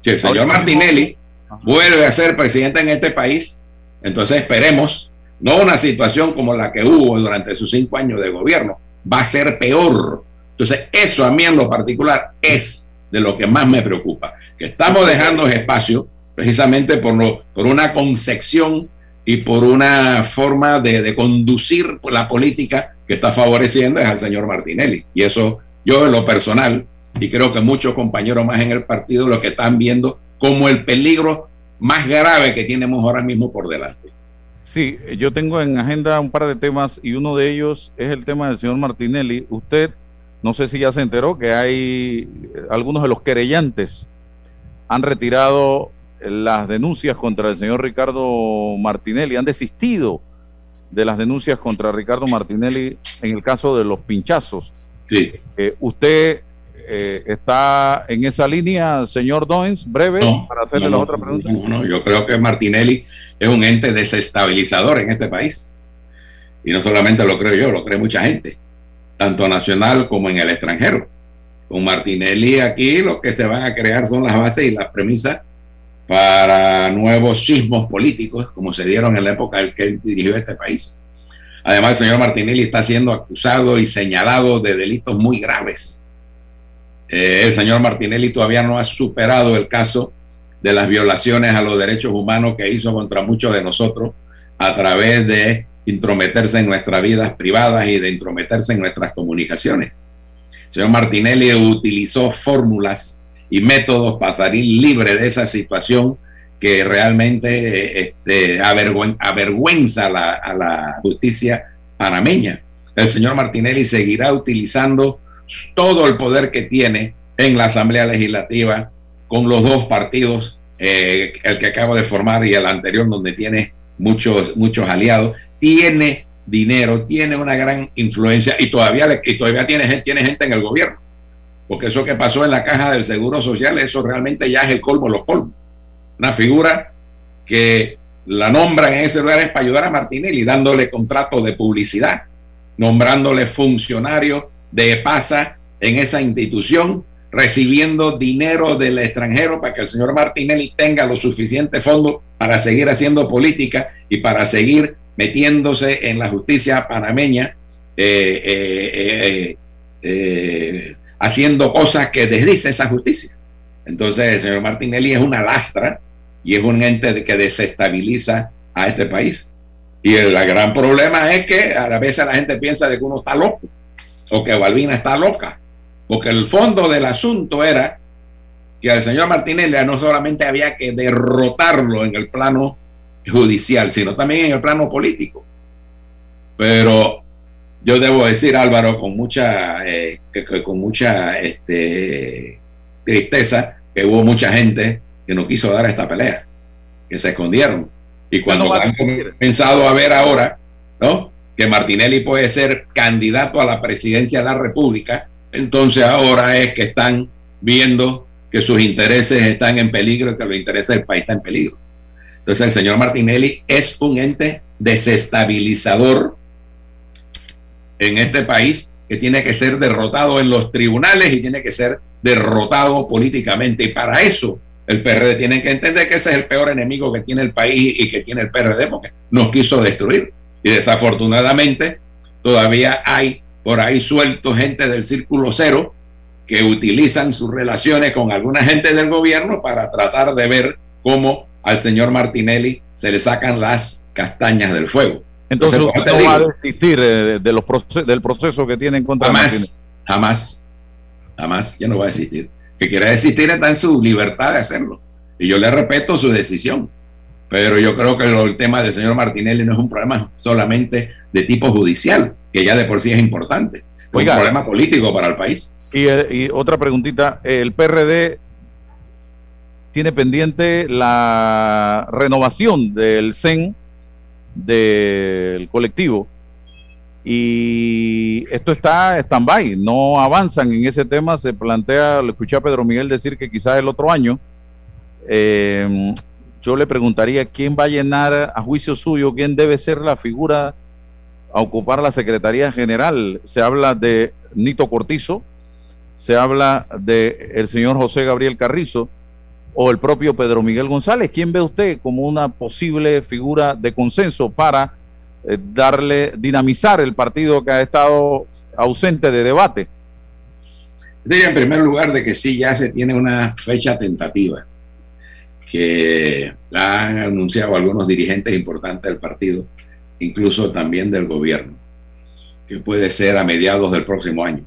Si el señor Martinelli vuelve a ser presidente en este país, entonces esperemos, no una situación como la que hubo durante sus cinco años de gobierno, va a ser peor. Entonces, eso a mí en lo particular es de lo que más me preocupa, que estamos dejando espacio precisamente por, lo- por una concepción y por una forma de, conducir la política que está favoreciendo es al señor Martinelli. Y eso yo en lo personal, y creo que muchos compañeros más en el partido lo que están viendo como el peligro más grave que tenemos ahora mismo por delante. Sí, yo tengo en agenda un par de temas y uno de ellos es el tema del señor Martinelli. Usted, no sé si ya se enteró que hay eh, algunos de los querellantes han retirado las denuncias contra el señor Ricardo Martinelli, han desistido de las denuncias contra Ricardo Martinelli en el caso de los pinchazos. Sí. Eh, ¿Usted eh, está en esa línea, señor Doens? Breve, No, para hacerle no, la otra pregunta. no, no, yo creo que Martinelli es un ente desestabilizador en este país. Y no solamente lo creo yo, lo cree mucha gente, tanto nacional como en el extranjero. Con Martinelli aquí lo que se van a crear son las bases y las premisas para nuevos sismos políticos, como se dieron en la época en que él dirigió este país. Además, el señor Martinelli está siendo acusado y señalado de delitos muy graves. Eh, el señor Martinelli todavía no ha superado el caso de las violaciones a los derechos humanos que hizo contra muchos de nosotros a través de intrometerse en nuestras vidas privadas y de intrometerse en nuestras comunicaciones. El señor Martinelli utilizó fórmulas y métodos para salir libre de esa situación que realmente este, avergüen- avergüenza a la, justicia panameña. El señor Martinelli seguirá utilizando todo el poder que tiene en la Asamblea Legislativa con los dos partidos, eh, el que acabo de formar y el anterior, donde tiene muchos, muchos aliados. Tiene dinero, tiene una gran influencia y todavía, le- y todavía tiene, tiene gente en el gobierno. Porque eso que pasó en la caja del Seguro Social, eso realmente ya es el colmo de los colmos. Una figura que la nombran en ese lugar es para ayudar a Martinelli, dándole contratos de publicidad, nombrándole funcionario de PASA en esa institución, recibiendo dinero del extranjero para que el señor Martinelli tenga los suficientes fondos para seguir haciendo política y para seguir metiéndose en la justicia panameña, eh, eh, eh, haciendo cosas que desdice esa justicia. Entonces el señor Martinelli es una lastra y es un ente que desestabiliza a este país. Y el gran problema es que a veces la gente piensa de que uno está loco o que Balbina está loca, porque el fondo del asunto era que al señor Martinelli no solamente había que derrotarlo en el plano judicial, sino también en el plano político. Pero yo debo decir, Álvaro, con mucha, eh, con mucha este, tristeza, que hubo mucha gente que no quiso dar esta pelea, que se escondieron. Y cuando No han comenzado a ver ahora, ¿no? Que Martinelli puede ser candidato a la presidencia de la República, entonces ahora es que están viendo que sus intereses están en peligro y que los intereses del país están en peligro. Entonces el señor Martinelli es un ente desestabilizador en este país que tiene que ser derrotado en los tribunales y tiene que ser derrotado políticamente. Y para eso el PRD tiene que entender que ese es el peor enemigo que tiene el país y que tiene el PRD porque nos quiso destruir. Y desafortunadamente todavía hay por ahí sueltos gente del círculo cero que utilizan sus relaciones con alguna gente del gobierno para tratar de ver cómo al señor Martinelli se le sacan las castañas del fuego. Entonces, usted te no va a desistir de los proce- del proceso que tiene en contra de Martínez. Jamás, jamás, jamás, yo no voy a desistir. Que quiera desistir está en su libertad de hacerlo. Y yo le respeto su decisión. Pero yo creo que lo- el tema del señor Martinelli no es un problema solamente de tipo judicial, que ya de por sí es importante. Es Oiga. un problema político para el país. Y, eh, y otra preguntita, el PRD tiene pendiente la renovación del CEN del colectivo. Y esto está stand-by, no avanzan en ese tema, se plantea, lo escuché a Pedro Miguel decir que quizás el otro año, eh, yo le preguntaría quién va a llenar a juicio suyo, quién debe ser la figura a ocupar la Secretaría General. Se habla de Nito Cortizo, se habla de el señor José Gabriel Carrizo o el propio Pedro Miguel González. ¿Quién ve usted como una posible figura de consenso para eh, darle, dinamizar el partido que ha estado ausente de debate? Diría en primer lugar de que sí, ya se tiene una fecha tentativa que la han anunciado algunos dirigentes importantes del partido, incluso también del gobierno, que puede ser a mediados del próximo año.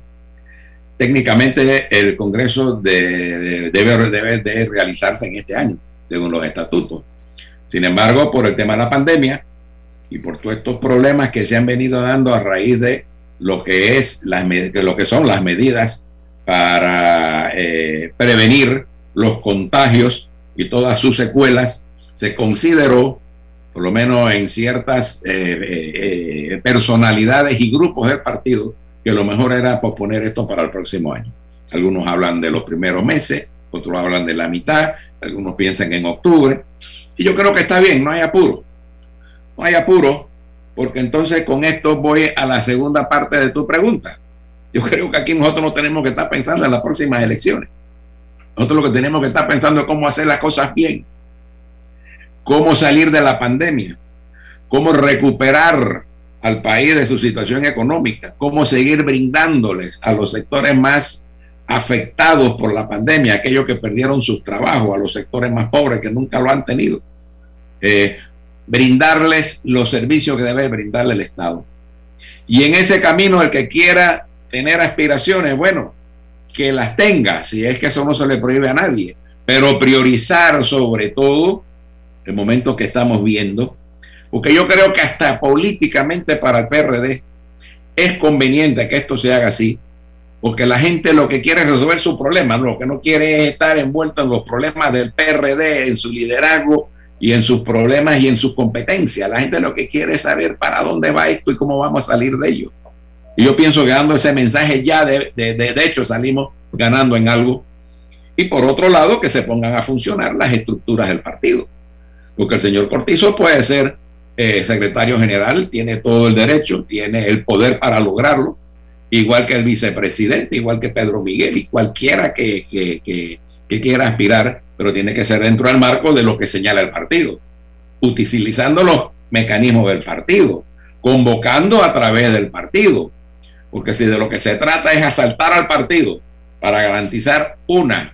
Técnicamente el Congreso de- de- debe, debe de realizarse en este año, según los estatutos. Sin embargo, por el tema de la pandemia y por todos estos problemas que se han venido dando a raíz de lo que es las lo que son las medidas para eh, prevenir los contagios y todas sus secuelas, se consideró, por lo menos en ciertas eh, eh, eh, personalidades y grupos del partido, que lo mejor era posponer esto para el próximo año. Algunos hablan de los primeros meses, otros hablan de la mitad, algunos piensan en octubre, y yo creo que está bien, no hay apuro, no hay apuro, porque entonces con esto voy a la segunda parte de tu pregunta. Yo creo que aquí nosotros no tenemos que estar pensando en las próximas elecciones. Nosotros lo que tenemos que estar pensando es cómo hacer las cosas bien, cómo salir de la pandemia, cómo recuperar al país de su situación económica, cómo seguir brindándoles a los sectores más afectados por la pandemia, aquellos que perdieron sus trabajos, a los sectores más pobres que nunca lo han tenido. Eh, brindarles los servicios que debe brindarle el Estado. Y en ese camino, el que quiera tener aspiraciones, bueno, que las tenga, si es que eso no se le prohíbe a nadie, pero priorizar sobre todo el momento que estamos viendo, porque yo creo que hasta políticamente para el PRD es conveniente que esto se haga así, porque la gente lo que quiere es resolver sus problemas, lo que no quiere es estar envuelto en los problemas del PRD, en su liderazgo y en sus problemas y en sus competencias. La gente lo que quiere es saber para dónde va esto y cómo vamos a salir de ello. Y yo pienso que dando ese mensaje ya de, de, de, hecho salimos ganando en algo. Y por otro lado, que se pongan a funcionar las estructuras del partido. Porque el señor Cortizo puede ser eh, secretario general, tiene todo el derecho, tiene el poder para lograrlo, igual que el vicepresidente, igual que Pedro Miguel y cualquiera que, que, quiera aspirar, pero tiene que ser dentro del marco de lo que señala el partido, utilizando los mecanismos del partido, convocando a través del partido, porque si de lo que se trata es asaltar al partido para garantizar una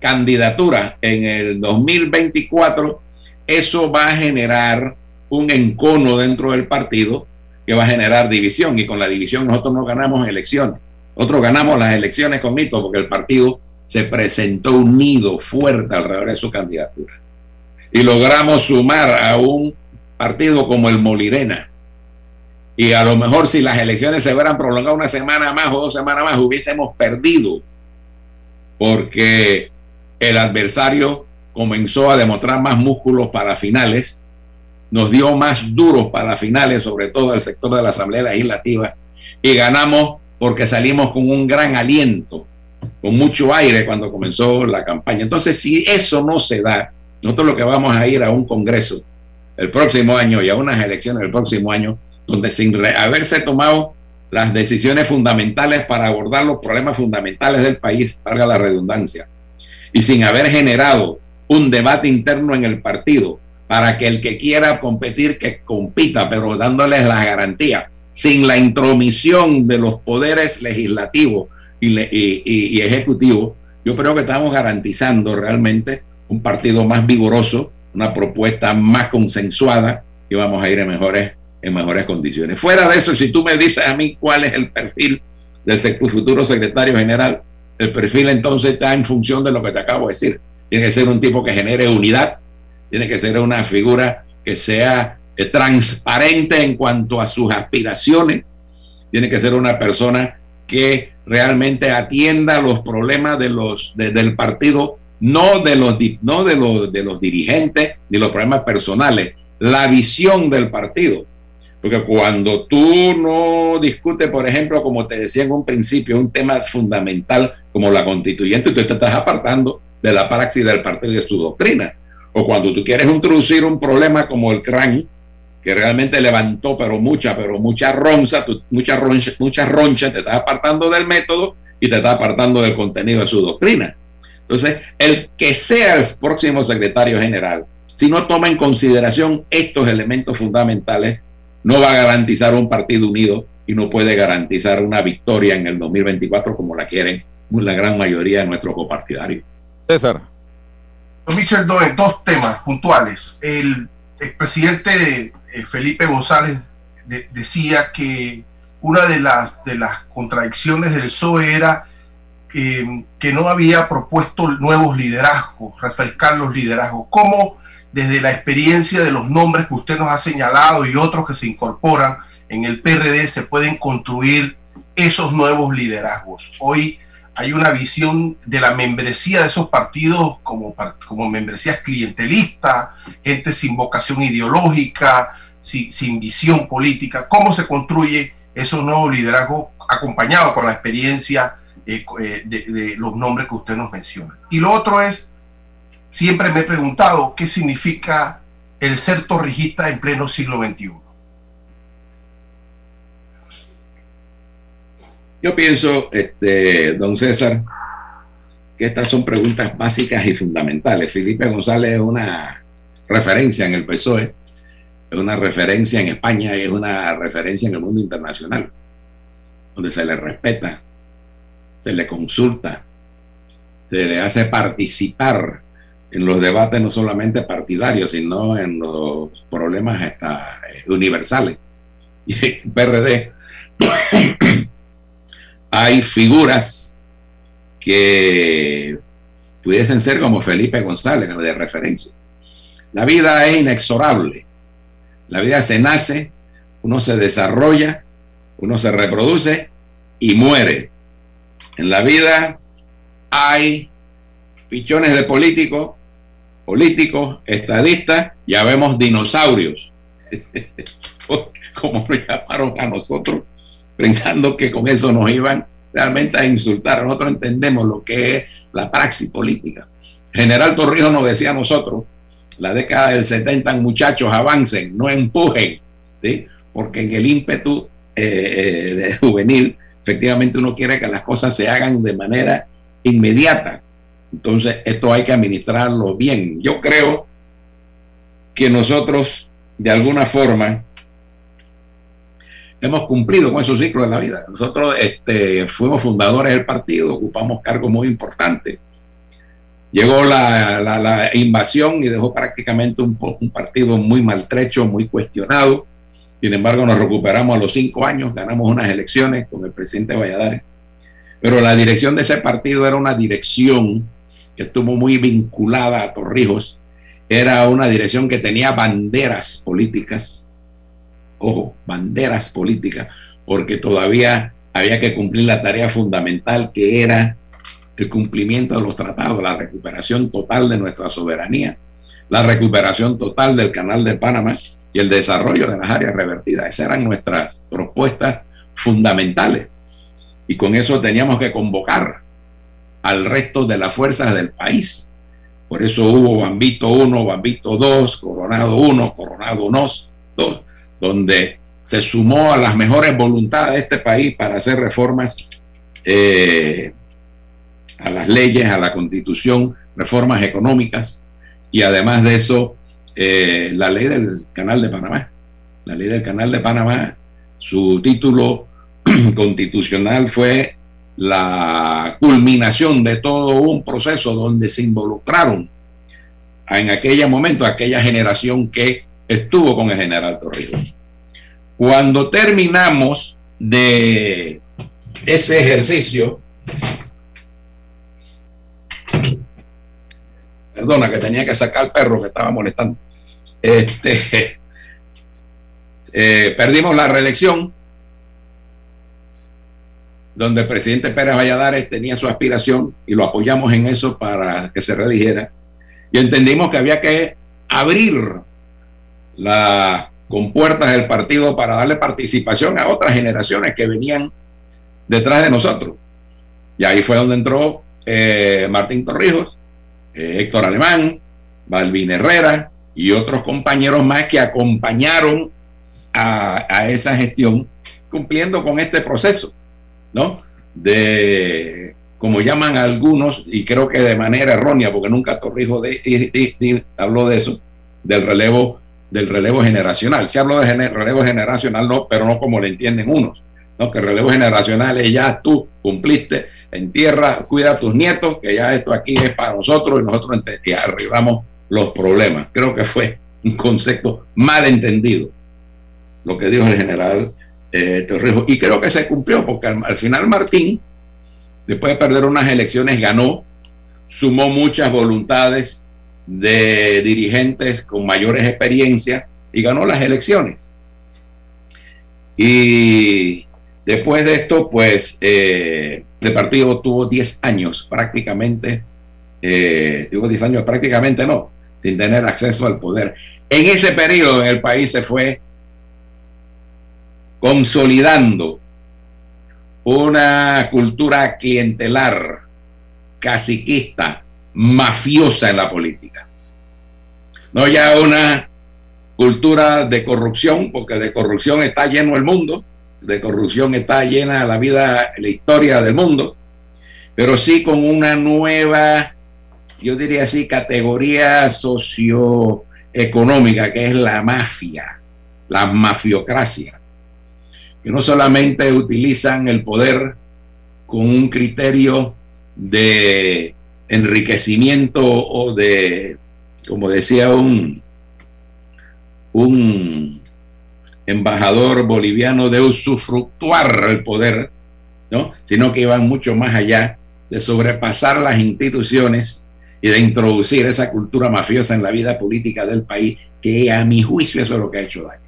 candidatura en el 2024, eso va a generar un encono dentro del partido que va a generar división y con la división nosotros no ganamos elecciones. Nosotros ganamos las elecciones con mito porque el partido se presentó unido, fuerte alrededor de su candidatura. Y logramos sumar a un partido como el Molirena. Y a lo mejor si las elecciones se hubieran prolongado una semana más o dos semanas más, hubiésemos perdido. Porque el adversario comenzó a demostrar más músculos para finales nos dio más duros para finales, sobre todo el sector de la Asamblea Legislativa, y ganamos porque salimos con un gran aliento, con mucho aire cuando comenzó la campaña. Entonces, si eso no se da, nosotros lo que vamos a ir a un Congreso el próximo año y a unas elecciones el próximo año, donde sin haberse tomado las decisiones fundamentales para abordar los problemas fundamentales del país, valga la redundancia, y sin haber generado un debate interno en el partido para que el que quiera competir, que compita, pero dándoles la garantía, sin la intromisión de los poderes legislativos y, y, ejecutivos, yo creo que estamos garantizando realmente un partido más vigoroso, una propuesta más consensuada y vamos a ir en mejores, en mejores condiciones. Fuera de eso, si tú me dices a mí cuál es el perfil del futuro secretario general, el perfil entonces está en función de lo que te acabo de decir. Tiene que ser un tipo que genere unidad, tiene que ser una figura que sea eh, transparente en cuanto a sus aspiraciones, tiene que ser una persona que realmente atienda los problemas de los, del partido, no, de los, no de, los, de los dirigentes ni los problemas personales, la visión del partido. Porque cuando tú no discutes, por ejemplo, como te decía en un principio, un tema fundamental como la constituyente, tú te estás apartando de la praxis del partido y de su doctrina. O cuando tú quieres introducir un problema como el CRAN, que realmente levantó pero mucha, pero mucha ronza, mucha roncha, mucha roncha, te estás apartando del método y te estás apartando del contenido de su doctrina. Entonces, el que sea el próximo secretario general, si no toma en consideración estos elementos fundamentales, no va a garantizar un partido unido y no puede garantizar una victoria en el 2024 como la quieren la gran mayoría de nuestros copartidarios. César. Michel Doen, dos temas puntuales. El, presidente eh, Felipe González decía que una de las, de las contradicciones del PSOE era eh, que no había propuesto nuevos liderazgos, refrescar los liderazgos. ¿Cómo desde la experiencia de los nombres que usted nos ha señalado y otros que se incorporan en el PRD se pueden construir esos nuevos liderazgos? Hoy hay una visión de la membresía de esos partidos como, como membresías clientelistas, gente sin vocación ideológica, sin, visión política. ¿Cómo se construye esos nuevos liderazgos acompañados con la experiencia eh, eh, de, de, los nombres que usted nos menciona? Y lo otro es, siempre me he preguntado qué significa el ser torrijista en pleno siglo XXI. Yo pienso, este, don César, que estas son preguntas básicas y fundamentales. Felipe González es una referencia en el PSOE, es una referencia en España y es una referencia en el mundo internacional, donde se le respeta, se le consulta, se le hace participar en los debates no solamente partidarios, sino en los problemas hasta eh, universales. Y en PRD hay figuras que pudiesen ser como Felipe González, de referencia. La vida es inexorable. La vida se nace, uno se desarrolla, uno se reproduce y muere. En la vida hay pichones de políticos, políticos, estadistas, ya vemos dinosaurios, como nos llamaron a nosotros, pensando que con eso nos iban realmente a insultar. Nosotros entendemos lo que es la praxis política. General Torrijos nos decía a nosotros, la década del 70, muchachos, avancen, no empujen, ¿sí? porque en el ímpetu eh, eh, de juvenil, efectivamente uno quiere que las cosas se hagan de manera inmediata. Entonces, esto hay que administrarlo bien. Yo creo que nosotros, de alguna forma, hemos cumplido con esos ciclos de la vida. Nosotros este, fuimos fundadores del partido, ocupamos cargos muy importantes. Llegó la, la, invasión y dejó prácticamente un, un, partido muy maltrecho, muy cuestionado. Sin embargo, nos recuperamos a los cinco años, ganamos unas elecciones con el presidente Valladares. Pero la dirección de ese partido era una dirección que estuvo muy vinculada a Torrijos. Era una dirección que tenía banderas políticas, ojo, banderas políticas, porque todavía había que cumplir la tarea fundamental que era el cumplimiento de los tratados, la recuperación total de nuestra soberanía, la recuperación total del canal de Panamá y el desarrollo de las áreas revertidas. Esas eran nuestras propuestas fundamentales. Y con eso teníamos que convocar al resto de las fuerzas del país. Por eso hubo Bambito 1, Bambito 2, Coronado 1, Coronado 2, donde se sumó a las mejores voluntades de este país para hacer reformas eh, a las leyes, a la constitución, reformas económicas y además de eso, eh, la ley del Canal de Panamá. La ley del Canal de Panamá, su título constitucional fue la culminación de todo un proceso donde se involucraron en aquel momento aquella generación que estuvo con el general Torrijos. Cuando terminamos de ese ejercicio, perdona que tenía que sacar al perro que estaba molestando, este, eh, perdimos la reelección, donde el presidente Pérez Valladares tenía su aspiración y lo apoyamos en eso para que se reeligiera. Y entendimos que había que abrir las compuertas del partido para darle participación a otras generaciones que venían detrás de nosotros. Y ahí fue donde entró eh, Martín Torrijos, eh, Héctor Alemán, Balvin Herrera y otros compañeros más que acompañaron a, esa gestión cumpliendo con este proceso, ¿no? De, como llaman algunos, y creo que de manera errónea, porque nunca Torrijos habló de eso, del relevo del relevo generacional. Se habló de relevo generacional, no, pero no como le entienden unos, ¿no? Que relevo generacional es ya tú cumpliste, en tierra, cuida a tus nietos, que ya esto aquí es para nosotros y nosotros arreglamos los problemas. Creo que fue un concepto mal entendido lo que dijo el general eh, Torrijos. Y creo que se cumplió, porque al final Martín, después de perder unas elecciones, ganó, sumó muchas voluntades de dirigentes con mayores experiencias y ganó las elecciones. Y después de esto, pues eh, el partido tuvo 10 años prácticamente, eh, tuvo 10 años prácticamente no, sin tener acceso al poder. En ese periodo en el país se fue consolidando una cultura clientelar, caciquista, mafiosa en la política. No ya una cultura de corrupción, porque de corrupción está lleno el mundo, de corrupción está llena la vida, la historia del mundo, pero sí con una nueva, yo diría así, categoría socioeconómica, que es la mafia, la mafiocracia, que no solamente utilizan el poder con un criterio de enriquecimiento o de, como decía un, un embajador boliviano, de usufructuar el poder, ¿no? sino que iban mucho más allá de sobrepasar las instituciones y de introducir esa cultura mafiosa en la vida política del país, que a mi juicio eso es lo que ha hecho daño.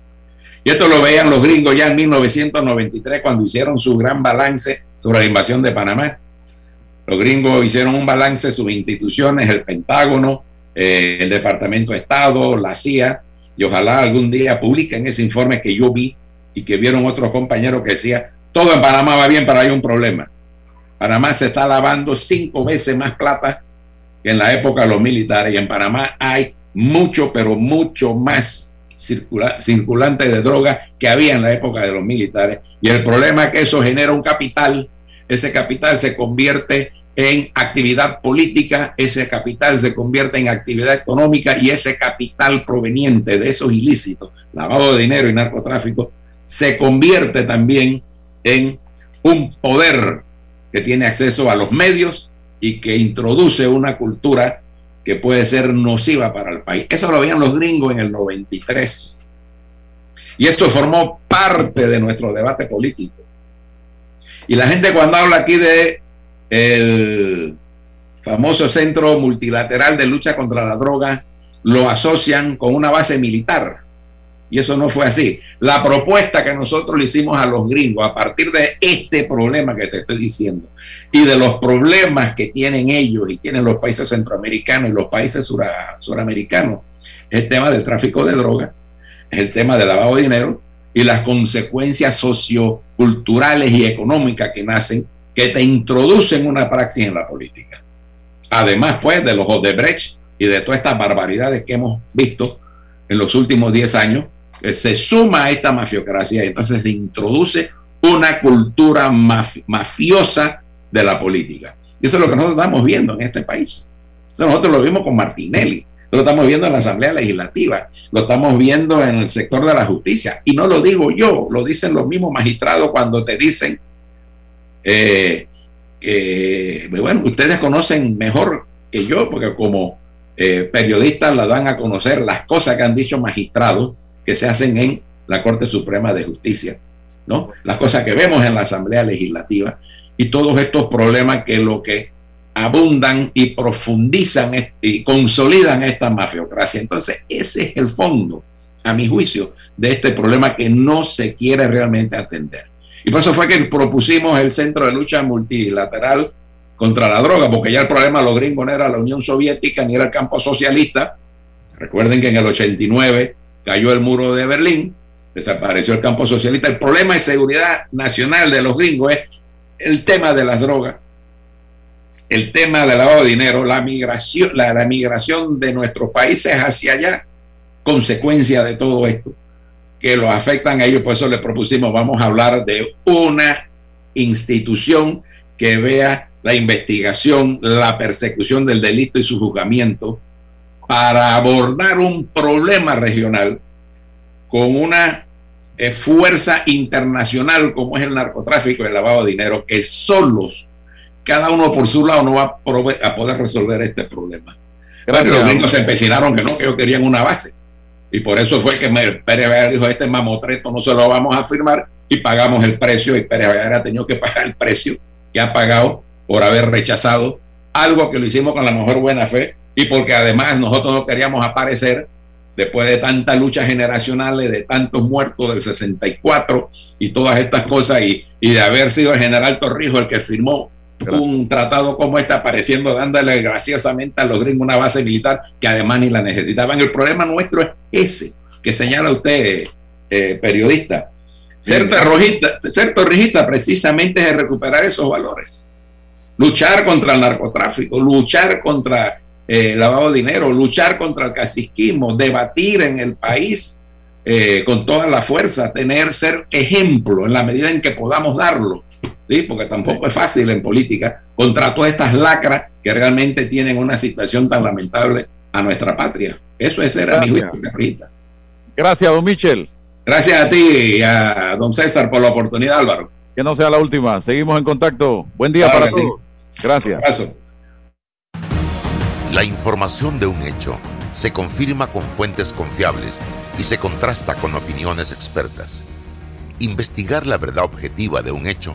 Y esto lo veían los gringos ya en 1993 cuando hicieron su gran balance sobre la invasión de Panamá. Los gringos hicieron un balance de sus instituciones, el Pentágono, eh, el Departamento de Estado, la CIA, y ojalá algún día publiquen ese informe que yo vi y que vieron otros compañeros que decía, todo en Panamá va bien, pero hay un problema. Panamá se está lavando cinco veces más plata que en la época de los militares y en Panamá hay mucho, pero mucho más circula circulante de droga que había en la época de los militares. Y el problema es que eso genera un capital, ese capital se convierte en actividad política, ese capital se convierte en actividad económica y ese capital proveniente de esos ilícitos, lavado de dinero y narcotráfico, se convierte también en un poder que tiene acceso a los medios y que introduce una cultura que puede ser nociva para el país. Eso lo veían los gringos en el 93. Y eso formó parte de nuestro debate político. Y la gente cuando habla aquí de el famoso Centro Multilateral de Lucha contra la Droga, lo asocian con una base militar. Y eso no fue así. La propuesta que nosotros le hicimos a los gringos a partir de este problema que te estoy diciendo y de los problemas que tienen ellos y tienen los países centroamericanos y los países suramericanos, es el tema del tráfico de droga, es el tema del lavado de dinero y las consecuencias socioculturales y económicas que nacen que te introducen una praxis en la política. Además, pues, de los Odebrecht y de todas estas barbaridades que hemos visto en los últimos 10 años, se suma a esta mafiocracia y entonces se introduce una cultura mafiosa de la política. Y eso es lo que nosotros estamos viendo en este país. Eso nosotros lo vimos con Martinelli, lo estamos viendo en la Asamblea Legislativa, lo estamos viendo en el sector de la justicia. Y no lo digo yo, lo dicen los mismos magistrados cuando te dicen eh, bueno, ustedes conocen mejor que yo, porque como eh, periodistas la dan a conocer las cosas que han dicho magistrados que se hacen en la Corte Suprema de Justicia, ¿no? Las cosas que vemos en la Asamblea Legislativa y todos estos problemas que lo que abundan y profundizan y consolidan esta mafiocracia. Entonces, ese es el fondo, a mi juicio, de este problema que no se quiere realmente atender. Y por eso fue que propusimos el Centro de Lucha Multilateral contra la Droga, porque ya el problema de los gringos no era la Unión Soviética ni era el campo socialista. Recuerden que en el 89 cayó el muro de Berlín, desapareció el campo socialista. El problema de seguridad nacional de los gringos es el tema de las drogas, el tema del lavado de dinero, la migración, la, migración de nuestros países hacia allá, consecuencia de todo esto que lo afectan a ellos, por eso le propusimos, vamos a hablar de una institución que vea la investigación, la persecución del delito y su juzgamiento para abordar un problema regional con una eh, fuerza internacional como es el narcotráfico y el lavado de dinero, que solos, cada uno por su lado, no va a, poder resolver este problema. Pero los gringos se empecinaron que no, que ellos querían una base. Y por eso fue que Pérez Valladolid dijo, este mamotreto no se lo vamos a firmar y pagamos el precio y Pérez Valladolid ha tenido que pagar el precio que ha pagado por haber rechazado algo que lo hicimos con la mejor buena fe y porque además nosotros no queríamos aparecer después de tantas luchas generacionales, de tantos muertos del 64 y todas estas cosas y, y de haber sido el general Torrijos el que firmó un tratado como este apareciendo dándole graciosamente a los gringos una base militar que además ni la necesitaban. El problema nuestro es ese que señala usted, eh, periodista. Ser terrorista, ser precisamente es recuperar esos valores. Luchar contra el narcotráfico, luchar contra eh, el lavado de dinero, luchar contra el caciquismo, debatir en el país eh, con toda la fuerza, tener, ser ejemplo en la medida en que podamos darlo porque tampoco es fácil en política, contra todas estas lacras que realmente tienen una situación tan lamentable a nuestra patria. Eso es ser amigo Gracias, don Michel. Gracias a ti y a don César por la oportunidad, Álvaro. Que no sea la última. Seguimos en contacto. Buen día para todos. Gracias. La información de un hecho se confirma con fuentes confiables y se contrasta con opiniones expertas. Investigar la verdad objetiva de un hecho